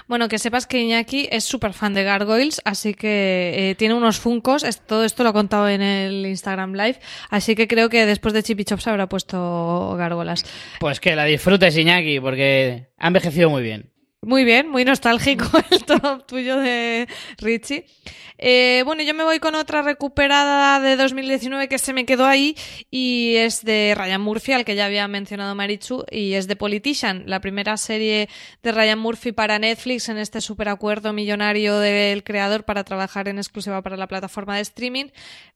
Bueno, que sepas que Iñaki es súper fan de Gargoyles, así que eh, tiene unos funcos. es- todo esto lo ha contado en el Instagram Live, así que creo que después de Chippy Chop se habrá puesto gárgolas. Pues que la disfrutes, Iñaki, porque ha envejecido muy bien. Muy bien, muy nostálgico el top tuyo de Richie. Eh, bueno, yo me voy con otra recuperada de 2019 que se me quedó ahí y es de Ryan Murphy, al que ya había mencionado Marichu, y es de Politician, la primera serie de Ryan Murphy para Netflix en este superacuerdo millonario del creador para trabajar en exclusiva para la plataforma de streaming.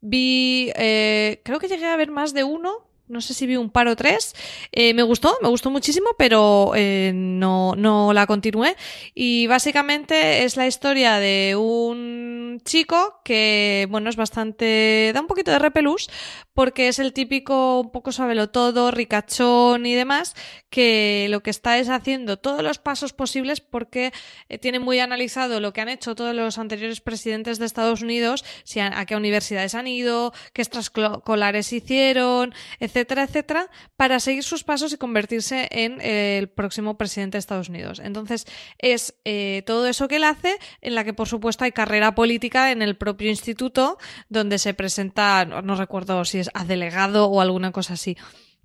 Vi, eh, creo que llegué a ver más de uno, no sé si vi un par o tres. Eh, me gustó, me gustó muchísimo, pero eh, no, no la continué. Y básicamente es la historia de un chico que, bueno, es bastante. da un poquito de repelús, porque es el típico, un poco sabelo todo, ricachón y demás, que lo que está es haciendo todos los pasos posibles porque eh, tiene muy analizado lo que han hecho todos los anteriores presidentes de Estados Unidos, si a, a qué universidades han ido, qué extraescolares hicieron, etcétera, etcétera, para seguir sus pasos y convertirse en eh, el próximo presidente de Estados Unidos. Entonces, es eh, todo eso que él hace, en la que por supuesto hay carrera política en el propio instituto, donde se presenta, no, no recuerdo si es a delegado o alguna cosa así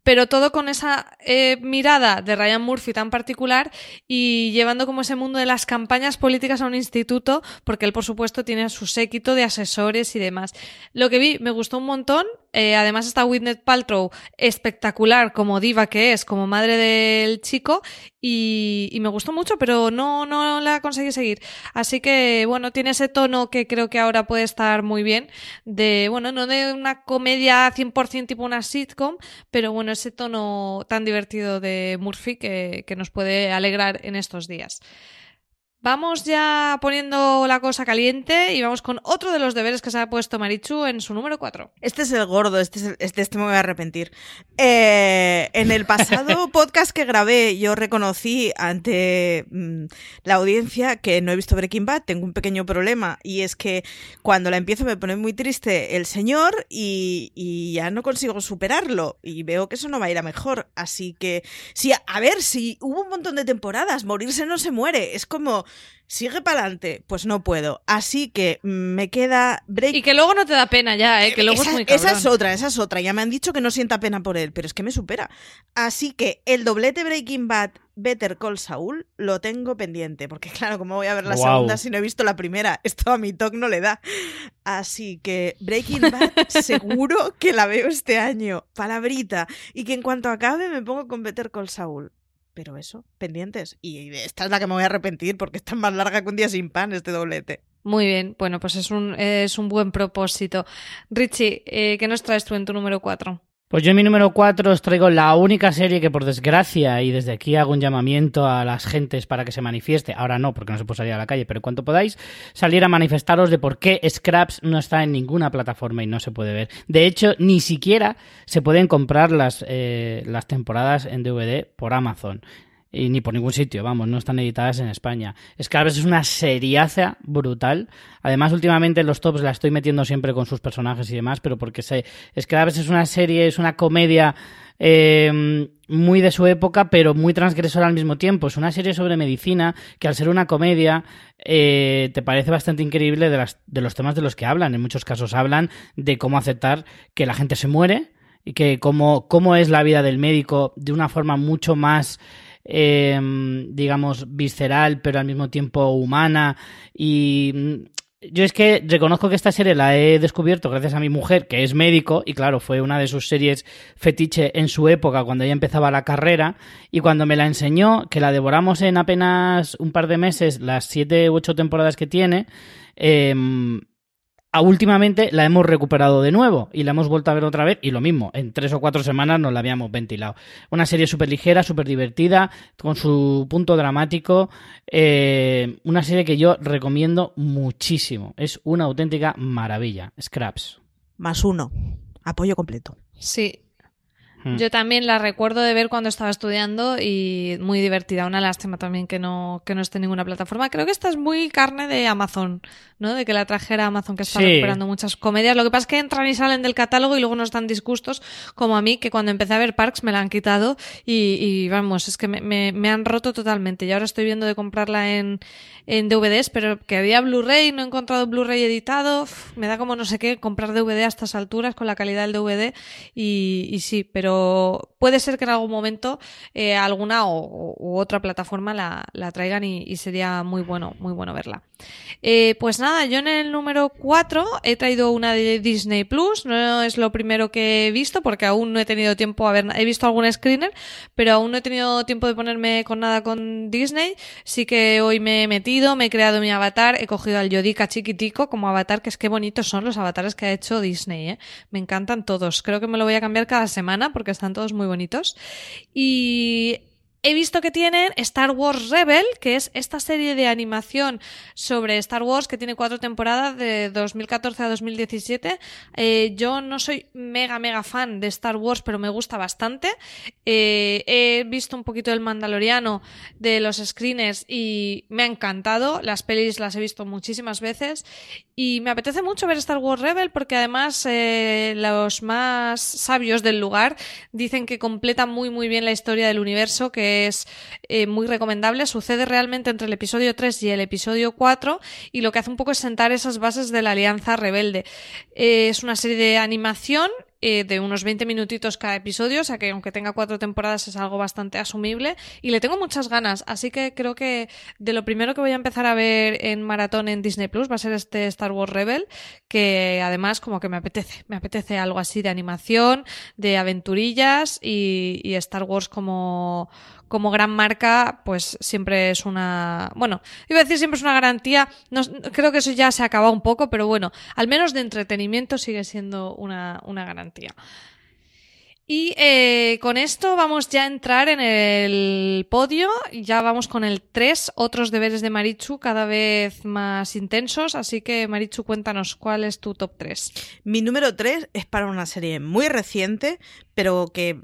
pero todo con esa eh, mirada de Ryan Murphy tan particular y llevando como ese mundo de las campañas políticas a un instituto, porque él, por supuesto, tiene su séquito de asesores y demás. Lo que vi me gustó un montón. eh, además está Whitney Paltrow espectacular como diva que es, como madre del chico, y, y me gustó mucho, pero no, no la conseguí seguir. Así que, bueno, tiene ese tono que creo que ahora puede estar muy bien, de, bueno, no de una comedia 100% tipo una sitcom, pero bueno, ese tono tan divertido de Murphy que, que nos puede alegrar en estos días. Vamos ya poniendo la cosa caliente y vamos con otro de los deberes que se ha puesto Marichu en su número 4. Este es el gordo, este, es el- este, este me voy a arrepentir. Eh, en el pasado podcast que grabé, yo reconocí ante mm, la audiencia que no he visto Breaking Bad. Tengo un pequeño problema y es que cuando la empiezo me pone muy triste el señor y, y ya no consigo superarlo. Y veo que eso no va a ir a mejor. Así que, sí, a ver, si hubo un montón de temporadas, morirse no se muere. Es como, sigue para adelante. Pues no puedo. Así que me queda Breaking Y que luego no te da pena ya, ¿eh? que luego esa, es muy cabrón. esa es otra, esa es otra. Ya me han dicho que no sienta pena por él, pero es que me supera. Así que el doblete Breaking Bad Better Call Saul lo tengo pendiente, porque claro, ¿cómo voy a ver la segunda si no he visto la primera? Esto a mi TOC no le da. Así que Breaking Bad seguro que la veo este año, palabrita, y que en cuanto acabe me pongo con Better Call Saul. Pero eso, pendientes. Y esta es la que me voy a arrepentir porque está más larga que un día sin pan este doblete. Muy bien, bueno, pues es un, es un buen propósito. Richie, eh, ¿qué nos traes tú en tu número 4? Pues yo en mi número 4 os traigo la única serie que por desgracia, y desde aquí hago un llamamiento a las gentes para que se manifieste, ahora no, porque no se puede salir a la calle, pero en cuanto podáis, salir a manifestaros de por qué Scraps no está en ninguna plataforma y no se puede ver. De hecho, ni siquiera se pueden comprar las, eh, las temporadas en DVD por Amazon y ni por ningún sitio, vamos, no están editadas en España. Scraps es una seriaza brutal. Además, últimamente en los tops la estoy metiendo siempre con sus personajes y demás, pero porque sé, Scraps es una serie, es una comedia eh, muy de su época, pero muy transgresora al mismo tiempo. Es una serie sobre medicina que al ser una comedia eh, te parece bastante increíble de, de los temas de los que hablan. En muchos casos hablan de cómo aceptar que la gente se muere y que cómo, cómo es la vida del médico de una forma mucho más eh, digamos, visceral, pero al mismo tiempo humana. Y mm, yo es que reconozco que esta serie la he descubierto gracias a mi mujer, que es médico, y claro, fue una de sus series fetiche en su época, cuando ella empezaba la carrera, y cuando me la enseñó, que la devoramos en apenas un par de meses, las siete u ocho temporadas que tiene, a últimamente la hemos recuperado de nuevo y la hemos vuelto a ver otra vez y lo mismo, en tres o cuatro semanas nos la habíamos ventilado. Una serie súper ligera, súper divertida, con su punto dramático, eh, una serie que yo recomiendo muchísimo, es una auténtica maravilla, Scraps. Más uno, apoyo completo. Sí, yo también la recuerdo de ver cuando estaba estudiando y muy divertida. Una lástima también que no, que no esté en ninguna plataforma. Creo que esta es muy carne de Amazon, ¿no? De que la trajera Amazon, que está Sí. recuperando muchas comedias. Lo que pasa es que entran y salen del catálogo y luego no están disgustos, como a mí, que cuando empecé a ver Parks me la han quitado y, y vamos, es que me, me, me han roto totalmente. Y ahora estoy viendo de comprarla en, en DVDs, pero que había Blu-ray, no he encontrado Blu-ray editado. Uf, me da como no sé qué comprar DVD a estas alturas con la calidad del DVD y, y sí, pero puede ser que en algún momento eh, alguna o, u otra plataforma la, traigan y, y sería muy bueno, muy bueno verla. Eh, pues nada, yo en el número 4 he traído una de Disney Plus, no es lo primero que he visto porque aún no he tenido tiempo a ver, he visto algún screener, pero aún no he tenido tiempo de ponerme con nada con Disney, sí que hoy me he metido, me he creado mi avatar, he cogido al Yodica chiquitico como avatar, que es que bonitos son los avatares que ha hecho Disney, ¿eh? me encantan todos, creo que me lo voy a cambiar cada semana porque están todos muy bonitos. Y He visto que tienen Star Wars Rebel, que es esta serie de animación sobre Star Wars que tiene cuatro temporadas de 2014 a 2017. Eh, yo no soy mega, mega fan de Star Wars, pero me gusta bastante. Eh, he visto un poquito el Mandaloriano de los screeners y me ha encantado. Las pelis las he visto muchísimas veces y me apetece mucho ver Star Wars Rebel porque además eh, los más sabios del lugar dicen que completa muy, muy bien la historia del universo, que es eh, muy recomendable. Sucede realmente entre el episodio 3 y el episodio 4 y lo que hace un poco es sentar esas bases de la Alianza Rebelde. Eh, es una serie de animación eh, de unos 20 minutitos cada episodio, o sea que aunque tenga cuatro temporadas es algo bastante asumible y le tengo muchas ganas, así que creo que de lo primero que voy a empezar a ver en maratón en Disney Plus va a ser este Star Wars Rebel, que además como que me apetece, me apetece algo así de animación, de aventurillas y, y Star Wars como como gran marca, pues siempre es una. Bueno, iba a decir siempre es una garantía. No, creo que eso ya se acaba un poco, pero bueno, al menos de entretenimiento sigue siendo una, una garantía. Y eh, con esto vamos ya a entrar en el podio. Ya vamos con el 3, otros deberes de Marichu cada vez más intensos. Así que Marichu, cuéntanos cuál es tu top 3. Mi número 3 es para una serie muy reciente, pero que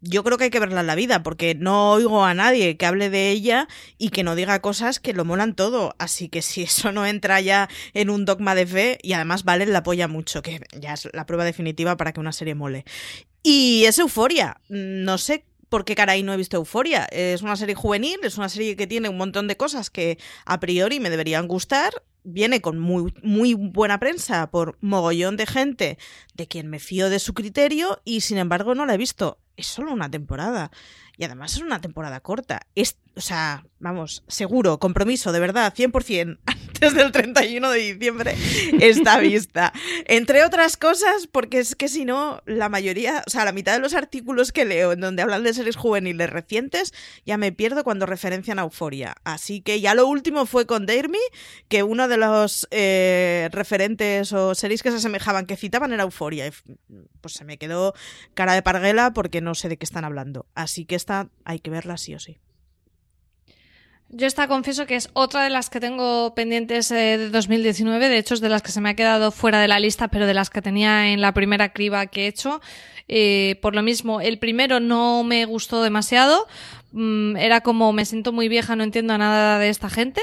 yo creo que hay que verla en la vida, porque no oigo a nadie que hable de ella y que no diga cosas que lo molan todo. Así que si eso no entra ya en un dogma de fe, y además Valen la apoya mucho, que ya es la prueba definitiva para que una serie mole. Y es Euforia. No sé por qué caray no he visto Euforia. Es una serie juvenil, es una serie que tiene un montón de cosas que a priori me deberían gustar. Viene con muy, muy buena prensa por mogollón de gente de quien me fío de su criterio y sin embargo no la he visto. Es solo una temporada. Y además es una temporada corta. O sea, vamos, seguro, compromiso, de verdad, 100%. Antes antes del 31 de diciembre está vista. Entre otras cosas, porque es que si no, la mayoría, o sea, la mitad de los artículos que leo en donde hablan de series juveniles recientes, ya me pierdo cuando referencian a Euforia. Así que ya lo último fue con Dare Me, que uno de los eh, referentes o series que se asemejaban, que citaban era Euforia. Pues se me quedó cara de parguela porque no sé de qué están hablando. Así que esta hay que verla sí o sí. Yo esta confieso que es otra de las que tengo pendientes eh, de 2019, de hecho es de las que se me ha quedado fuera de la lista, pero de las que tenía en la primera criba que he hecho. Eh, por lo mismo, el primero no me gustó demasiado, mm, era como me siento muy vieja, no entiendo nada de esta gente,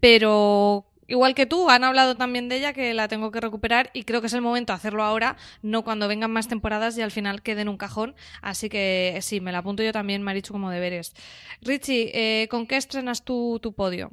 pero igual que tú, han hablado también de ella que la tengo que recuperar y creo que es el momento de hacerlo ahora, no cuando vengan más temporadas y al final quede en un cajón. Así que sí, me la apunto yo también, Marichu, como deberes. Richie, eh, ¿con qué estrenas tu, tu podio?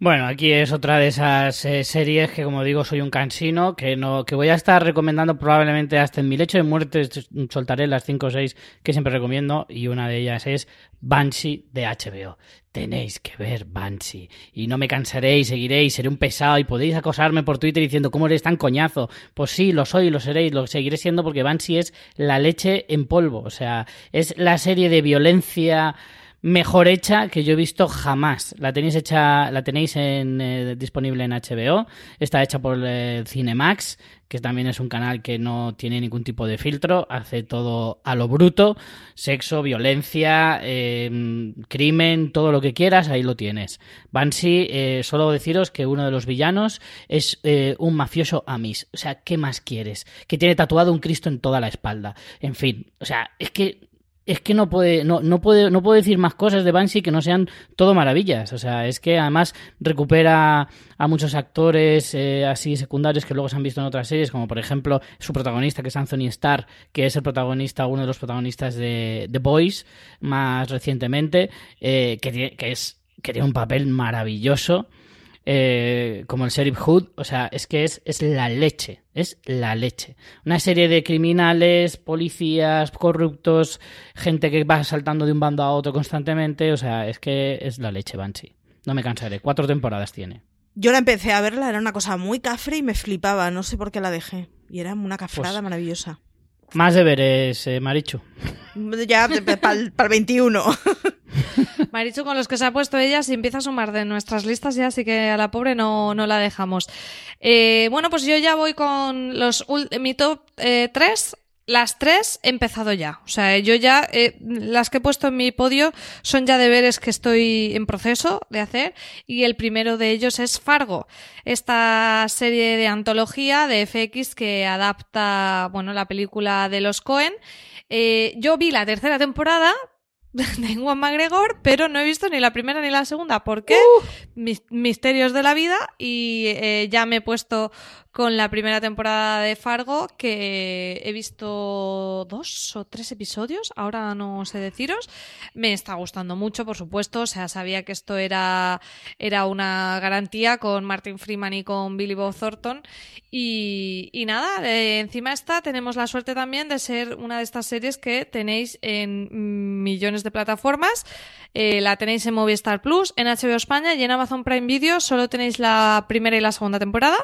Bueno, aquí es otra de esas eh, series que, como digo, soy un cansino, que no, que voy a estar recomendando probablemente hasta en mi lecho de muerte. Soltaré las 5 o 6 que siempre recomiendo, y una de ellas es Banshee de HBO. Tenéis que ver Banshee. Y no me cansaré y seguiré y seré un pesado y podéis acosarme por Twitter diciendo cómo eres tan coñazo. Pues sí, lo soy, lo seréis, lo seguiré siendo porque Banshee es la leche en polvo. O sea, es la serie de violencia mejor hecha que yo he visto jamás. La tenéis hecha, la tenéis en, eh, disponible en HBO. Está hecha por eh, Cinemax, que también es un canal que no tiene ningún tipo de filtro. Hace todo a lo bruto, sexo, violencia, eh, crimen, todo lo que quieras, ahí lo tienes. Banshee, eh, solo deciros que uno de los villanos es eh, un mafioso amis. O sea, ¿qué más quieres? Que tiene tatuado un Cristo en toda la espalda. En fin, o sea, es que es que no puede, no, no puede, no puedo decir más cosas de Banshee que no sean todo maravillas. O sea, es que además recupera a muchos actores eh, así secundarios que luego se han visto en otras series, como por ejemplo su protagonista, que es Anthony Starr, que es el protagonista, uno de los protagonistas de The Boys, más recientemente, eh, que, tiene- que es que tiene un papel maravilloso. Eh, como el Sheriff Hood, o sea, es que es, es la leche, es la leche. Una serie de criminales, policías, corruptos, gente que va saltando de un bando a otro constantemente, o sea, es que es la leche, Banshee. No me cansaré, cuatro temporadas tiene. Yo la empecé a verla, era una cosa muy cafre y me flipaba, no sé por qué la dejé. Y era una cafrada Pues- maravillosa. Más deberes, eh, Marichu. Ya para el 21. Marichu, con los que se ha puesto ella, si empieza a sumar de nuestras listas ya, así que a la pobre no, no la dejamos. Eh, bueno, pues yo ya voy con los mi top 3. Las tres he empezado ya. O sea, yo ya, eh, las que he puesto en mi podio son ya deberes que estoy en proceso de hacer. Y el primero de ellos es Fargo. Esta serie de antología de FX que adapta, bueno, la película de los Cohen. Eh, yo vi la tercera temporada, de Juan McGregor, pero no he visto ni la primera ni la segunda. ¿Por qué? Mis- misterios de la vida y eh, ya me he puesto con la primera temporada de Fargo que he visto dos o tres episodios, ahora no sé deciros. Me está gustando mucho, por supuesto, o sea, sabía que esto era, era una garantía con Martin Freeman y con Billy Bob Thornton y, nada, eh, encima esta tenemos la suerte también de ser una de estas series que tenéis en millones de plataformas. Eh, la tenéis en Movistar Plus, en HBO España y en Amazon Prime Video. Solo tenéis la primera y la segunda temporada,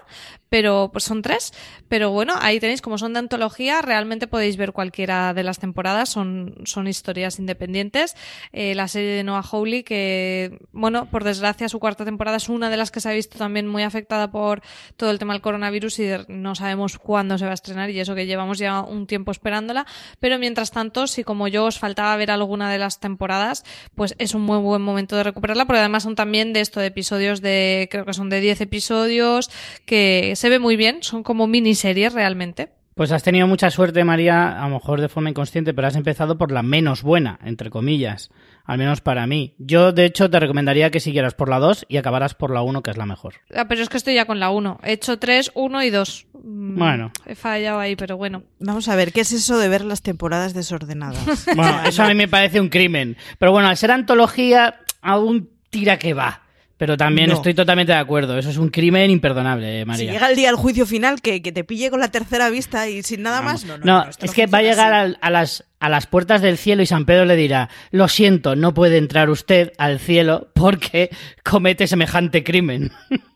pero pues son tres. Pero bueno, ahí tenéis, como son de antología, realmente podéis ver cualquiera de las temporadas. Son, son historias independientes. Eh, la serie de Noah Hawley, que, bueno, por desgracia, su cuarta temporada es una de las que se ha visto también muy afectada por todo el tema del coronavirus y no sabemos cuándo se va a estrenar y eso que llevamos ya un tiempo esperándola. Pero mientras tanto, si como yo os faltaba ver alguna de las temporadas, pues es un muy buen momento de recuperarla, porque además son también de esto de episodios de, creo que son de 10 episodios, que se ve muy bien, son como miniseries realmente. Pues has tenido mucha suerte, María, a lo mejor de forma inconsciente, pero has empezado por la menos buena, entre comillas, al menos para mí. Yo, de hecho, te recomendaría que siguieras por la 2 y acabaras por la 1, que es la mejor. Ah, pero es que estoy ya con la 1. He hecho 3, 1 y 2. Mm, Bueno. He fallado ahí, pero bueno. Vamos a ver, ¿qué es eso de ver las temporadas desordenadas? Bueno, eso a mí me parece un crimen. Pero bueno, al ser antología, aún tira que va. Pero también No. estoy totalmente de acuerdo. Eso es un crimen imperdonable, eh, Si María. llega el día del juicio final, que, que te pille con la tercera vista y sin nada más, no, no. No, es no que va a llegar a, las, a las puertas del cielo y San Pedro le dirá, lo siento, no puede entrar usted al cielo porque comete semejante crimen.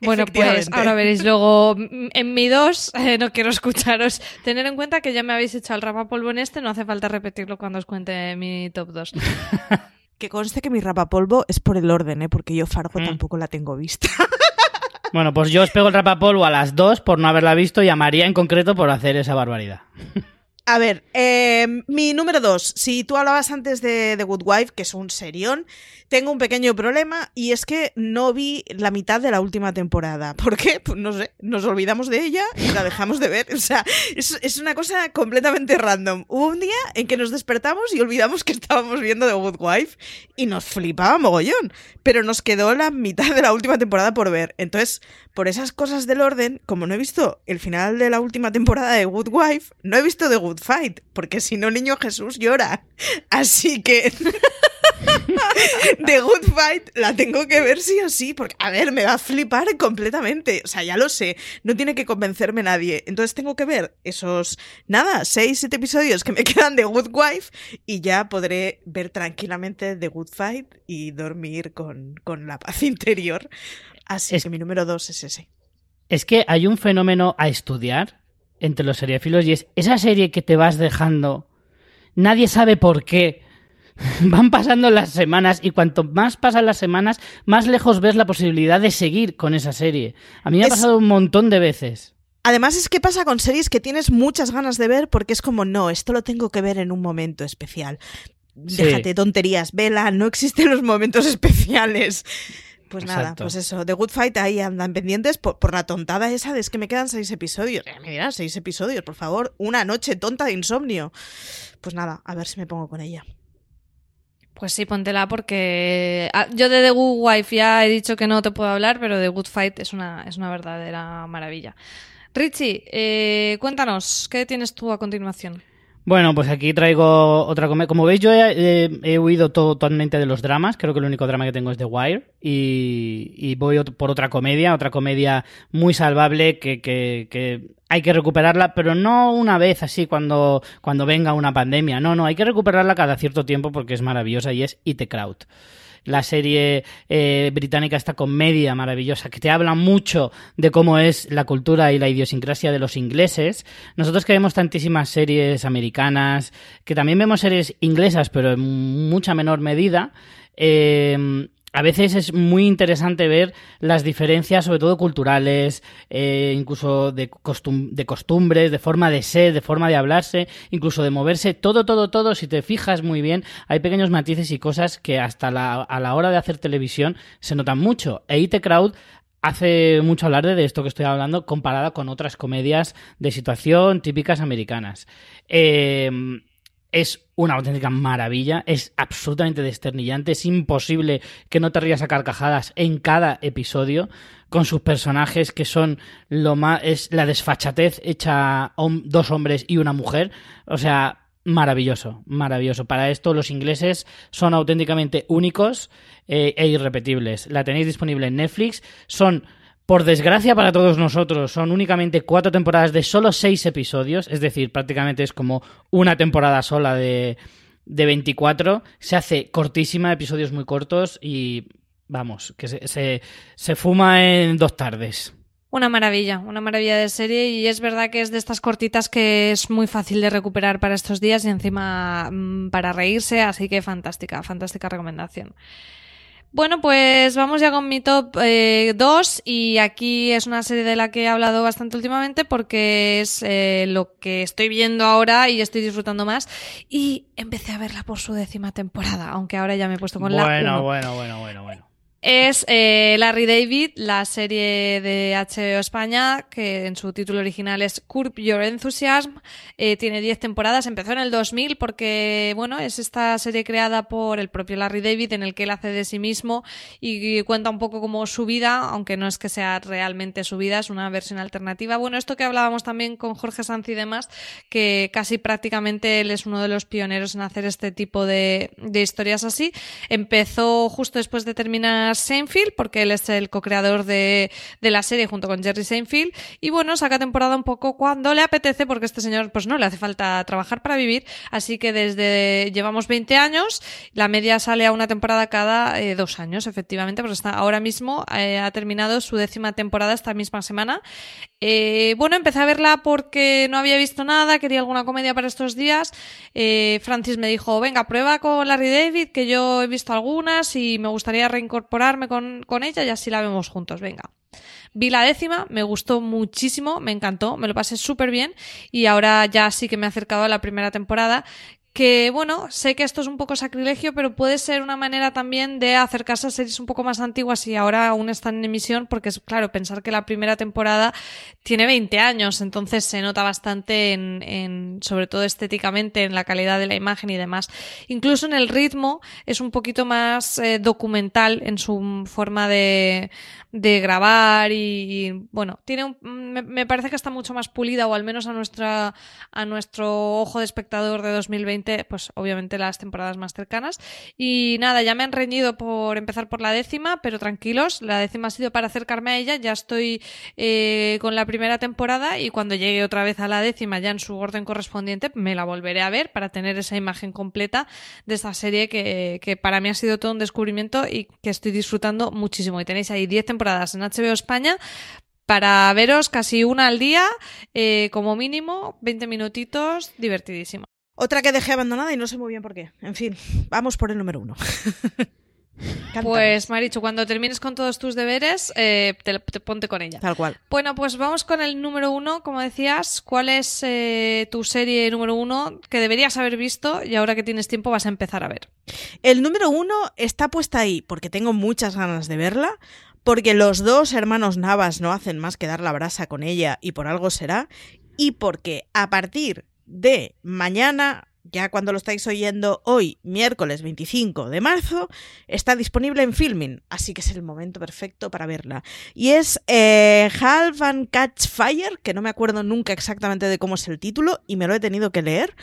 Bueno, pues ahora veréis luego mm, en mi 2, no quiero escucharos. Tener en cuenta que ya me habéis echado el rapapolvo en este, no hace falta repetirlo cuando os cuente mi top 2. Que conste que mi rapapolvo es por el orden, ¿eh? porque yo Fargo Mm. tampoco la tengo vista. Bueno, pues yo os pego el rapapolvo a las dos por no haberla visto y a María en concreto por hacer esa barbaridad. A ver, eh, mi número dos. Si tú hablabas antes de The Good Wife, que es un serión, tengo un pequeño problema y es que no vi la mitad de la última temporada. ¿Por qué? Pues no sé, nos olvidamos de ella y la dejamos de ver. O sea, es, una cosa completamente random. Hubo un día en que nos despertamos y olvidamos que estábamos viendo The Good Wife y nos flipaba mogollón. Pero nos quedó la mitad de la última temporada por ver. Entonces, por esas cosas del orden, como no he visto el final de la última temporada de Good Wife, no he visto The Good Fight, porque si no, niño Jesús llora. Así que The Good Fight la tengo que ver sí o sí, porque, a ver, me va a flipar completamente. O sea, ya lo sé, no tiene que convencerme nadie. Entonces tengo que ver esos, nada, seis, siete episodios que me quedan de Good Wife y ya podré ver tranquilamente The Good Fight y dormir con, con la paz interior. Así Es- que mi número dos es ese. Es que hay un fenómeno a estudiar entre los seriefilos y es esa serie que te vas dejando, nadie sabe por qué. Van pasando las semanas y cuanto más pasan las semanas, más lejos ves la posibilidad de seguir con esa serie. A mí me ha pasado un montón de veces. Además es que pasa con series que tienes muchas ganas de ver porque es como, no, esto lo tengo que ver en un momento especial. Sí. Déjate tonterías, vela, no existen los momentos especiales. Pues nada, pues eso, The Good Fight ahí andan pendientes por, por la tontada esa de es que me quedan seis episodios. Ya me dirás, seis episodios, por favor, una noche tonta de insomnio. Pues nada, a ver si me pongo con ella. Pues sí, póntela porque ah, yo de The Good Wife ya he dicho que no te puedo hablar, pero The Good Fight es una, es una verdadera maravilla. Richie, eh, cuéntanos, ¿qué tienes tú a continuación? Bueno, pues aquí traigo otra comedia. Como veis, yo he, huido to- totalmente de los dramas. Creo que el único drama que tengo es The Wire. Y, y voy por otra comedia, otra comedia muy salvable que, que- que hay que recuperarla, pero no una vez así cuando, cuando venga una pandemia. No, no, hay que recuperarla cada cierto tiempo porque es maravillosa y es Eat the Crowd la serie eh, británica, esta comedia maravillosa, que te habla mucho de cómo es la cultura y la idiosincrasia de los ingleses. Nosotros que vemos tantísimas series americanas, que también vemos series inglesas, pero en mucha menor medida, eh, a veces es muy interesante ver las diferencias, sobre todo culturales, eh, incluso de, costum- de costumbres, de forma de ser, de forma de hablarse, incluso de moverse. Todo, todo, todo, si te fijas muy bien, hay pequeños matices y cosas que hasta la, a la hora de hacer televisión se notan mucho. E IT Crowd hace mucho hablar de esto que estoy hablando comparada con otras comedias de situación típicas americanas. Eh, es una auténtica maravilla, es absolutamente desternillante, es imposible que no te rías a carcajadas en cada episodio con sus personajes que son lo más es la desfachatez hecha dos hombres y una mujer, o sea, maravilloso, maravilloso. Para esto los ingleses son auténticamente únicos eh, e irrepetibles. La tenéis disponible en Netflix, son por desgracia para todos nosotros, son únicamente cuatro temporadas de solo seis episodios, es decir, prácticamente es como una temporada sola de, de 24. Se hace cortísima, episodios muy cortos y vamos, que se, se, fuma en dos tardes. Una maravilla, una maravilla de serie y es verdad que es de estas cortitas que es muy fácil de recuperar para estos días y encima mm, para reírse, así que fantástica, fantástica recomendación. Bueno, pues vamos ya con mi top 2 y aquí es una serie de la que he hablado bastante últimamente porque es eh, lo que estoy viendo ahora y estoy disfrutando más y empecé a verla por su décima temporada, aunque ahora ya me he puesto con la bueno, uno. bueno, bueno, bueno, bueno. Es eh, Larry David, la serie de HBO España, que en su título original es Curb Your Enthusiasm. Eh, tiene 10 temporadas, empezó en el 2000 porque, bueno, es esta serie creada por el propio Larry David en el que él hace de sí mismo y cuenta un poco como su vida, aunque no es que sea realmente su vida, es una versión alternativa. Bueno, esto que hablábamos también con Jorge Sanz y demás, que casi prácticamente él es uno de los pioneros en hacer este tipo de, de historias así. Empezó justo después de terminar Douglas Seinfeld, porque él es el co-creador de, la serie junto con Jerry Seinfeld. Y bueno, saca temporada un poco cuando le apetece, porque este señor pues no le hace falta trabajar para vivir. Así que desde llevamos 20 años, la media sale a una temporada cada eh, dos años, efectivamente, porque está ahora mismo eh, ha terminado su décima temporada esta misma semana. Eh, bueno, empecé a verla porque no había visto nada, quería alguna comedia para estos días. Francis me dijo, venga, prueba con Larry David, que yo he visto algunas y me gustaría con ella y así la vemos juntos, venga. Vi la décima, me gustó muchísimo, me encantó, me lo pasé súper bien y ahora ya sí que me he acercado a la primera temporada que bueno, sé que esto es un poco sacrilegio, pero puede ser una manera también de acercarse a series un poco más antiguas y ahora aún están en emisión, porque es claro, pensar que la primera temporada tiene 20 años, entonces se nota bastante en, en sobre todo estéticamente, en la calidad de la imagen y demás. Incluso en el ritmo es un poquito más eh, documental en su forma de, de grabar y, bueno, tiene un, me, me, parece que está mucho más pulida o al menos a nuestra a nuestro ojo de espectador de 2020, pues obviamente las temporadas más cercanas. Y nada, ya me han reñido por empezar por la décima, pero tranquilos, la décima ha sido para acercarme a ella, ya estoy eh, con la primera temporada y cuando llegue otra vez a la décima ya en su orden correspondiente me la volveré a ver para tener esa imagen completa de esta serie que, que para mí ha sido todo un descubrimiento y que estoy disfrutando muchísimo. Y tenéis ahí 10 temporadas en HBO España para veros casi una al día, eh, como mínimo, 20 minutitos, divertidísimo. Otra que dejé abandonada y no sé muy bien por qué. En fin, vamos por el número uno. Pues Marichu, cuando termines con todos tus deberes, eh, te, te, ponte con ella. Tal cual. Bueno, pues vamos con el número uno, como decías. ¿Cuál es eh, tu serie número uno que deberías haber visto y ahora que tienes tiempo vas a empezar a ver? El número uno está puesta ahí porque tengo muchas ganas de verla, porque los dos hermanos Navas no hacen más que dar la brasa con ella y por algo será, y porque a partir de mañana ya cuando lo estáis oyendo hoy, miércoles 25 de marzo, está disponible en Filming, así que es el momento perfecto para verla. Y es eh, Half and Catch Fire, que no me acuerdo nunca exactamente de cómo es el título y me lo he tenido que leer.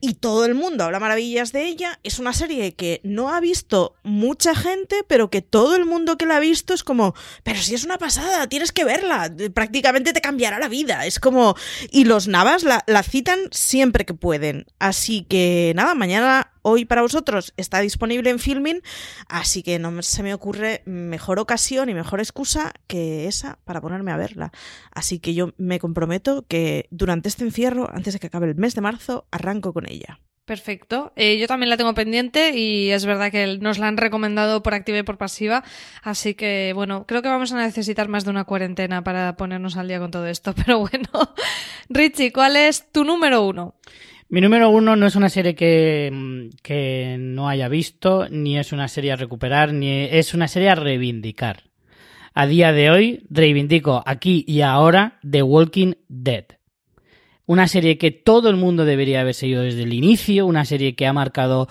Y todo el mundo habla maravillas de ella. Es una serie que no ha visto mucha gente, pero que todo el mundo que la ha visto es como, pero si es una pasada, tienes que verla, prácticamente te cambiará la vida. Es como, y los Navas la, la citan siempre que pueden. Así que nada, mañana, hoy para vosotros está disponible en Filming, así que no se me ocurre mejor ocasión y mejor excusa que esa para ponerme a verla. Así que yo me comprometo que durante este encierro, antes de que acabe el mes de marzo, arranco con ella. Perfecto. Eh, yo también la tengo pendiente y es verdad que nos la han recomendado por activa y por pasiva. Así que, bueno, creo que vamos a necesitar más de una cuarentena para ponernos al día con todo esto. Pero bueno, Richie, ¿cuál es tu número uno? Mi número uno no es una serie que, que, no haya visto, ni es una serie a recuperar, ni es una serie a reivindicar. A día de hoy reivindico aquí y ahora The Walking Dead. Una serie que todo el mundo debería haber seguido desde el inicio, una serie que ha marcado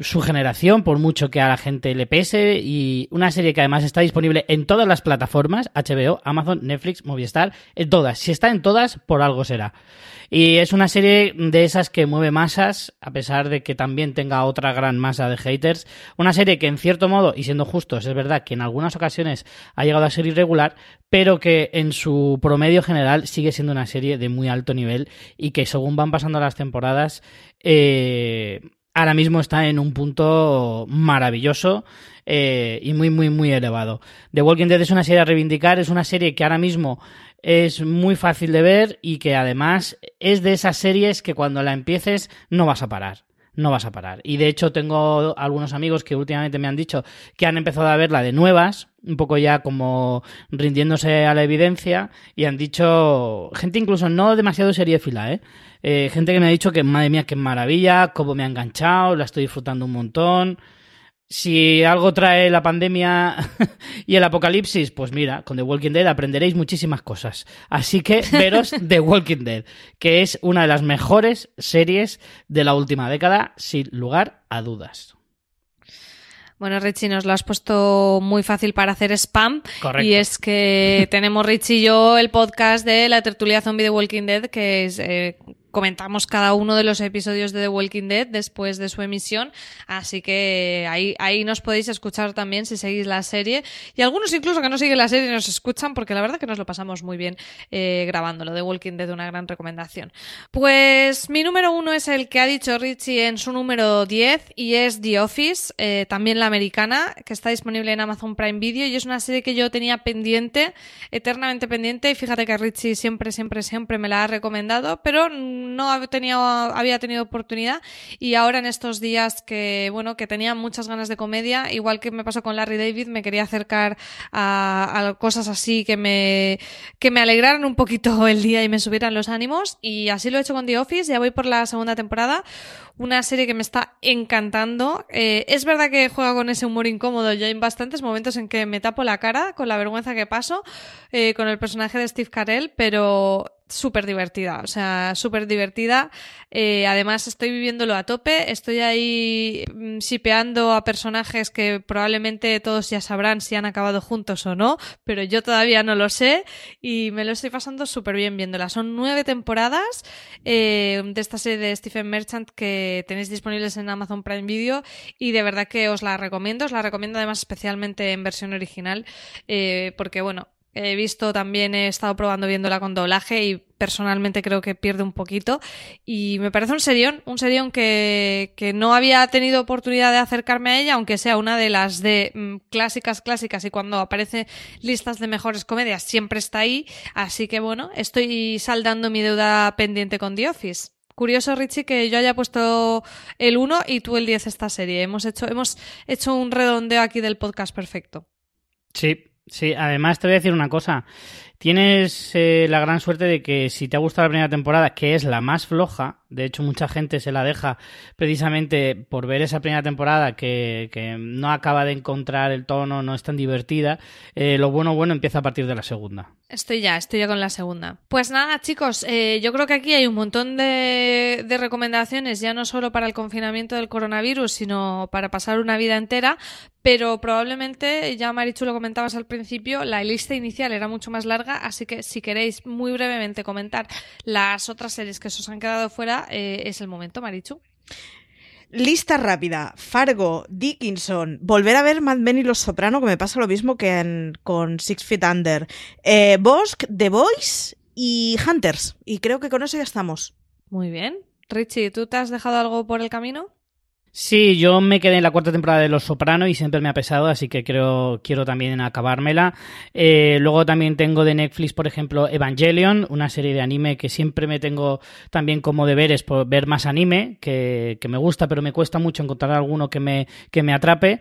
su generación, por mucho que a la gente le pese, y una serie que además está disponible en todas las plataformas, HBO, Amazon, Netflix, Movistar, en todas. Si está en todas, por algo será. Y es una serie de esas que mueve masas, a pesar de que también tenga otra gran masa de haters. Una serie que en cierto modo, y siendo justos, es verdad que en algunas ocasiones ha llegado a ser irregular, pero que en su promedio general sigue siendo una serie de muy alto nivel y que según van pasando las temporadas, eh, ahora mismo está en un punto maravilloso eh, y muy, muy, muy elevado. The Walking Dead es una serie a reivindicar, es una serie que ahora mismo es muy fácil de ver y que además es de esas series que cuando la empieces no vas a parar. No vas a parar. Y de hecho tengo algunos amigos que últimamente me han dicho que han empezado a verla de nuevas, un poco ya como rindiéndose a la evidencia, y han dicho, gente incluso no demasiado seriéfila, ¿eh? ¿Eh? Gente que me ha dicho que, madre mía, qué maravilla, cómo me ha enganchado, la estoy disfrutando un montón si algo trae la pandemia y el apocalipsis, pues mira, con The Walking Dead aprenderéis muchísimas cosas. Así que veros The Walking Dead, que es una de las mejores series de la última década, sin lugar a dudas. Bueno, Richie, nos lo has puesto muy fácil para hacer spam. Correcto. Y es que tenemos Richie y yo el podcast de la tertulia zombie de Walking Dead, que es, eh, comentamos cada uno de los episodios de The Walking Dead después de su emisión, así que ahí, ahí nos podéis escuchar también si seguís la serie y algunos incluso que no siguen la serie nos escuchan porque la verdad que nos lo pasamos muy bien eh, grabándolo. The Walking Dead, una gran recomendación. Pues mi número uno es el que ha dicho Richie en su número 10 y es The Office, eh, también la americana, que está disponible en Amazon Prime Video y es una serie que yo tenía pendiente, eternamente pendiente y fíjate que Richie siempre, siempre, siempre me la ha recomendado, pero no había tenido, oportunidad y ahora en estos días que, bueno, que tenía muchas ganas de comedia, igual que me pasó con Larry David, me quería acercar a, a cosas así que me, que me alegraran un poquito el día y me subieran los ánimos. Y así lo he hecho con The Office, ya voy por la segunda temporada, una serie que me está encantando. Eh, es verdad que juega con ese humor incómodo, yo hay bastantes momentos en que me tapo la cara con la vergüenza que paso eh, con el personaje de Steve Carell, pero súper divertida, o sea, súper divertida. Eh, además, estoy viviéndolo a tope, estoy ahí mm, shipeando a personajes que probablemente todos ya sabrán si han acabado juntos o no, pero yo todavía no lo sé y me lo estoy pasando súper bien viéndola. Son nueve temporadas eh, de esta serie de Stephen Merchant que tenéis disponibles en Amazon Prime Video y de verdad que os la recomiendo, os la recomiendo además especialmente en versión original eh, porque bueno, He visto también, he estado probando viéndola con doblaje y personalmente creo que pierde un poquito. Y me parece un serión, un serión que, no había tenido oportunidad de acercarme a ella, aunque sea una de las de mm, clásicas, clásicas, y cuando aparece listas de mejores comedias siempre está ahí. Así que bueno, estoy saldando mi deuda pendiente con The Office. Curioso, Richie, que yo haya puesto el 1 y tú el 10 esta serie. Hemos hecho, hemos hecho un redondeo aquí del podcast perfecto. Sí, Sí, además te voy a decir una cosa. Tienes eh, la gran suerte de que si te ha gustado la primera temporada, que es la más floja, de hecho mucha gente se la deja precisamente por ver esa primera temporada que, no acaba de encontrar el tono, no es tan divertida, eh, lo bueno bueno empieza a partir de la segunda. Estoy ya, estoy ya con la segunda. Pues nada, chicos, eh, yo creo que aquí hay un montón de, de recomendaciones, ya no solo para el confinamiento del coronavirus, sino para pasar una vida entera, pero probablemente, ya Marichu lo comentabas al principio, la lista inicial era mucho más larga, así que si queréis muy brevemente comentar las otras series que os han quedado fuera, eh, es el momento, Marichu. Lista rápida. Fargo, Dickinson, volver a ver Mad Men y Los Soprano, que me pasa lo mismo que en- con Six Feet Under. Eh, Bosque, The Boys y Hunters. Y creo que con eso ya estamos. Muy bien. Richie, ¿tú te has dejado algo por el camino? Sí, yo me quedé en la cuarta temporada de Los Soprano y siempre me ha pesado, así que creo, quiero también acabármela. Eh, luego también tengo de Netflix, por ejemplo, Evangelion, una serie de anime que siempre me tengo también como deberes por ver más anime, que, que me gusta, pero me cuesta mucho encontrar alguno que me, que me atrape.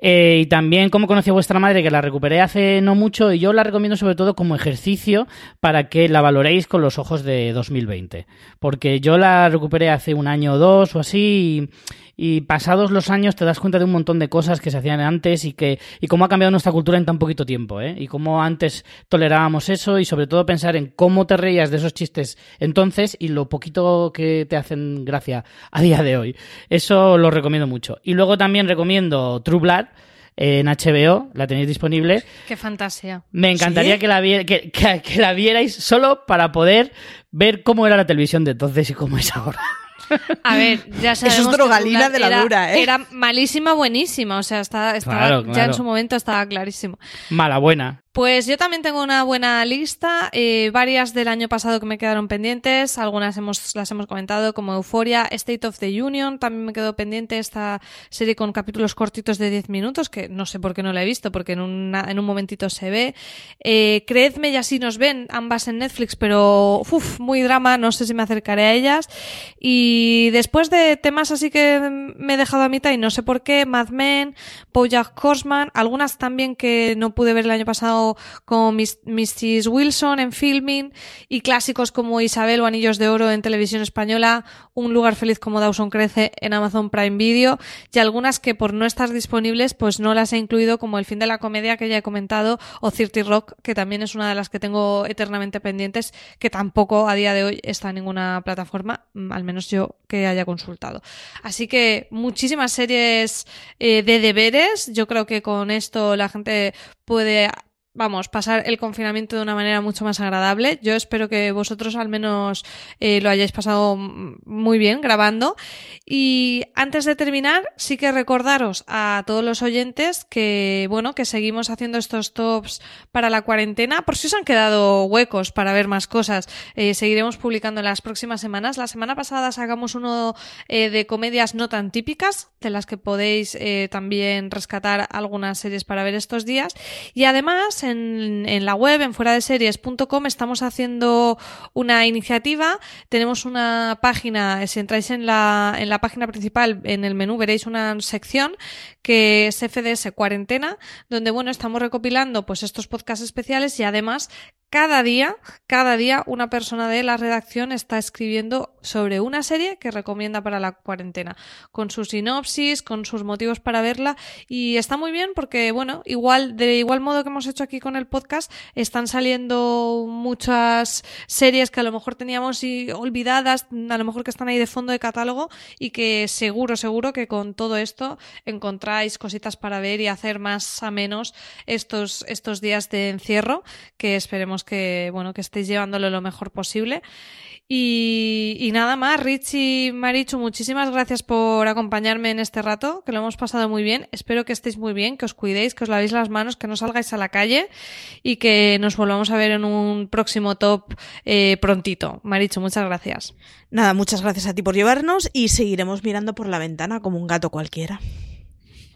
Eh, y también cómo conocí a vuestra madre, que la recuperé hace no mucho, y yo la recomiendo sobre todo como ejercicio para que la valoréis con los ojos de 2020. Porque yo la recuperé hace un año o dos o así, y, y pasados los años te das cuenta de un montón de cosas que se hacían antes y que y cómo ha cambiado nuestra cultura en tan poquito tiempo, ¿eh? Y cómo antes tolerábamos eso y sobre todo pensar en cómo te reías de esos chistes entonces y lo poquito que te hacen gracia a día de hoy. Eso lo recomiendo mucho. Y luego también recomiendo True Blood en HBO, la tenéis disponible. Qué fantasía. Me encantaría ¿Sí? que, la vie- que, que- que la vierais solo para poder ver cómo era la televisión de entonces y cómo es ahora. A ver, ya es sabemos que drogalina Mulan de la era, dura, ¿eh? Era malísima, buenísima. O sea, estaba, estaba- Claro, ya claro. en su momento estaba clarísimo. Mala buena. Pues yo también tengo una buena lista, eh, varias del año pasado que me quedaron pendientes, algunas hemos, las hemos comentado como Euforia, State of the Union, también me quedó pendiente esta serie con capítulos cortitos de 10 minutos, que no sé por qué no la he visto, porque en, una- en un momentito se ve. Eh, Creedme y así nos ven, ambas en Netflix, pero uf, muy drama, no sé si me acercaré a ellas. Y después de temas así que me he dejado a mitad y no sé por qué, Mad Men, Bojack Horseman, algunas también que no pude ver el año pasado como Mrs. Wilson en filming y clásicos como Isabel o Anillos de Oro en televisión española, Un lugar feliz como Dawson Crece en Amazon Prime Video y algunas que por no estar disponibles pues no las he incluido como El fin de la comedia que ya he comentado o Cirti Rock que también es una de las que tengo eternamente pendientes que tampoco a día de hoy está en ninguna plataforma, mm, al menos yo que haya consultado. Así que muchísimas series eh, de deberes. Yo creo que con esto la gente puede vamos, pasar el confinamiento de una manera mucho más agradable. Yo espero que vosotros al menos eh, lo hayáis pasado muy bien grabando. Y antes de terminar, sí que recordaros a todos los oyentes que, bueno, que seguimos haciendo estos tops para la cuarentena. Por si os han quedado huecos para ver más cosas, eh, seguiremos publicando en las próximas semanas. La semana pasada sacamos uno eh, de comedias no tan típicas, de las que podéis también rescatar algunas series para ver estos días. Y además, en, la web, en fuera de series.com, estamos haciendo una iniciativa. Tenemos una página, si entráis en la, en la página principal, en el menú veréis una sección que es FDS Cuarentena, donde bueno, estamos recopilando pues estos podcasts especiales y además cada día, cada día una persona de la redacción está escribiendo sobre una serie que recomienda para la cuarentena, con su sinopsis, con sus motivos para verla y está muy bien porque bueno, igual de igual modo que hemos hecho aquí con el podcast, están saliendo muchas series que a lo mejor teníamos olvidadas, a lo mejor que están ahí de fondo de catálogo y que seguro, seguro que con todo esto encontráis cositas para ver y hacer más a menos estos estos días de encierro que esperemos que, bueno, que estéis llevándolo lo mejor posible. Y, nada más, Richie Marichu, muchísimas gracias por acompañarme en este rato, que lo hemos pasado muy bien. Espero que estéis muy bien, que os cuidéis, que os lavéis las manos, que no salgáis a la calle y que nos volvamos a ver en un próximo top eh, prontito. Marichu, muchas gracias. Nada, muchas gracias a ti por llevarnos y seguiremos mirando por la ventana como un gato cualquiera.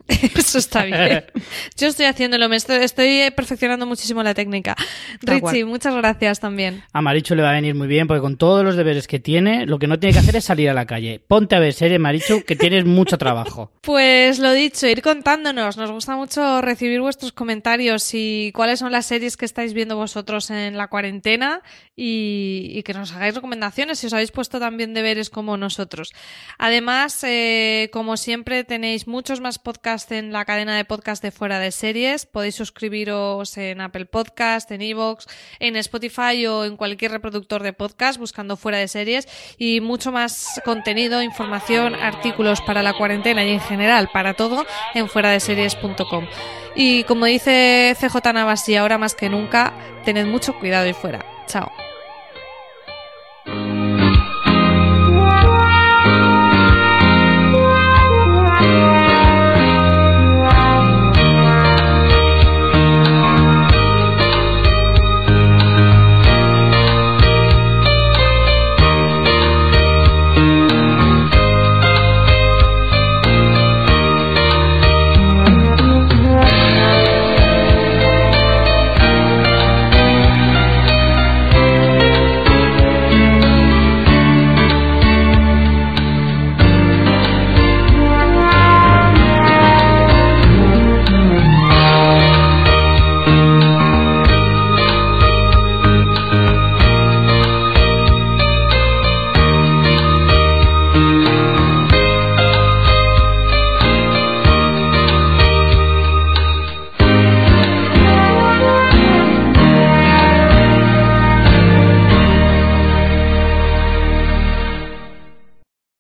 Eso está bien. Yo estoy haciéndolo, me estoy, estoy perfeccionando muchísimo la técnica. Richie, muchas gracias también. A Maricho le va a venir muy bien porque con todos los deberes que tiene, lo que no tiene que hacer es salir a la calle. Ponte a ver serie, Maricho, que tienes mucho trabajo. Pues lo dicho, ir contándonos. Nos gusta mucho recibir vuestros comentarios y cuáles son las series que estáis viendo vosotros en la cuarentena y, que nos hagáis recomendaciones si os habéis puesto también deberes como nosotros. Además, eh, como siempre, tenéis muchos más podcasts en la cadena de podcast de Fuera de Series. Podéis suscribiros en Apple Podcast, en Evox, en Spotify o en cualquier reproductor de podcast buscando Fuera de Series y mucho más contenido, información, artículos para la cuarentena y en general para todo en fuera de series.com. Y como dice CJ Navas y ahora más que nunca, tened mucho cuidado y fuera. Ciao.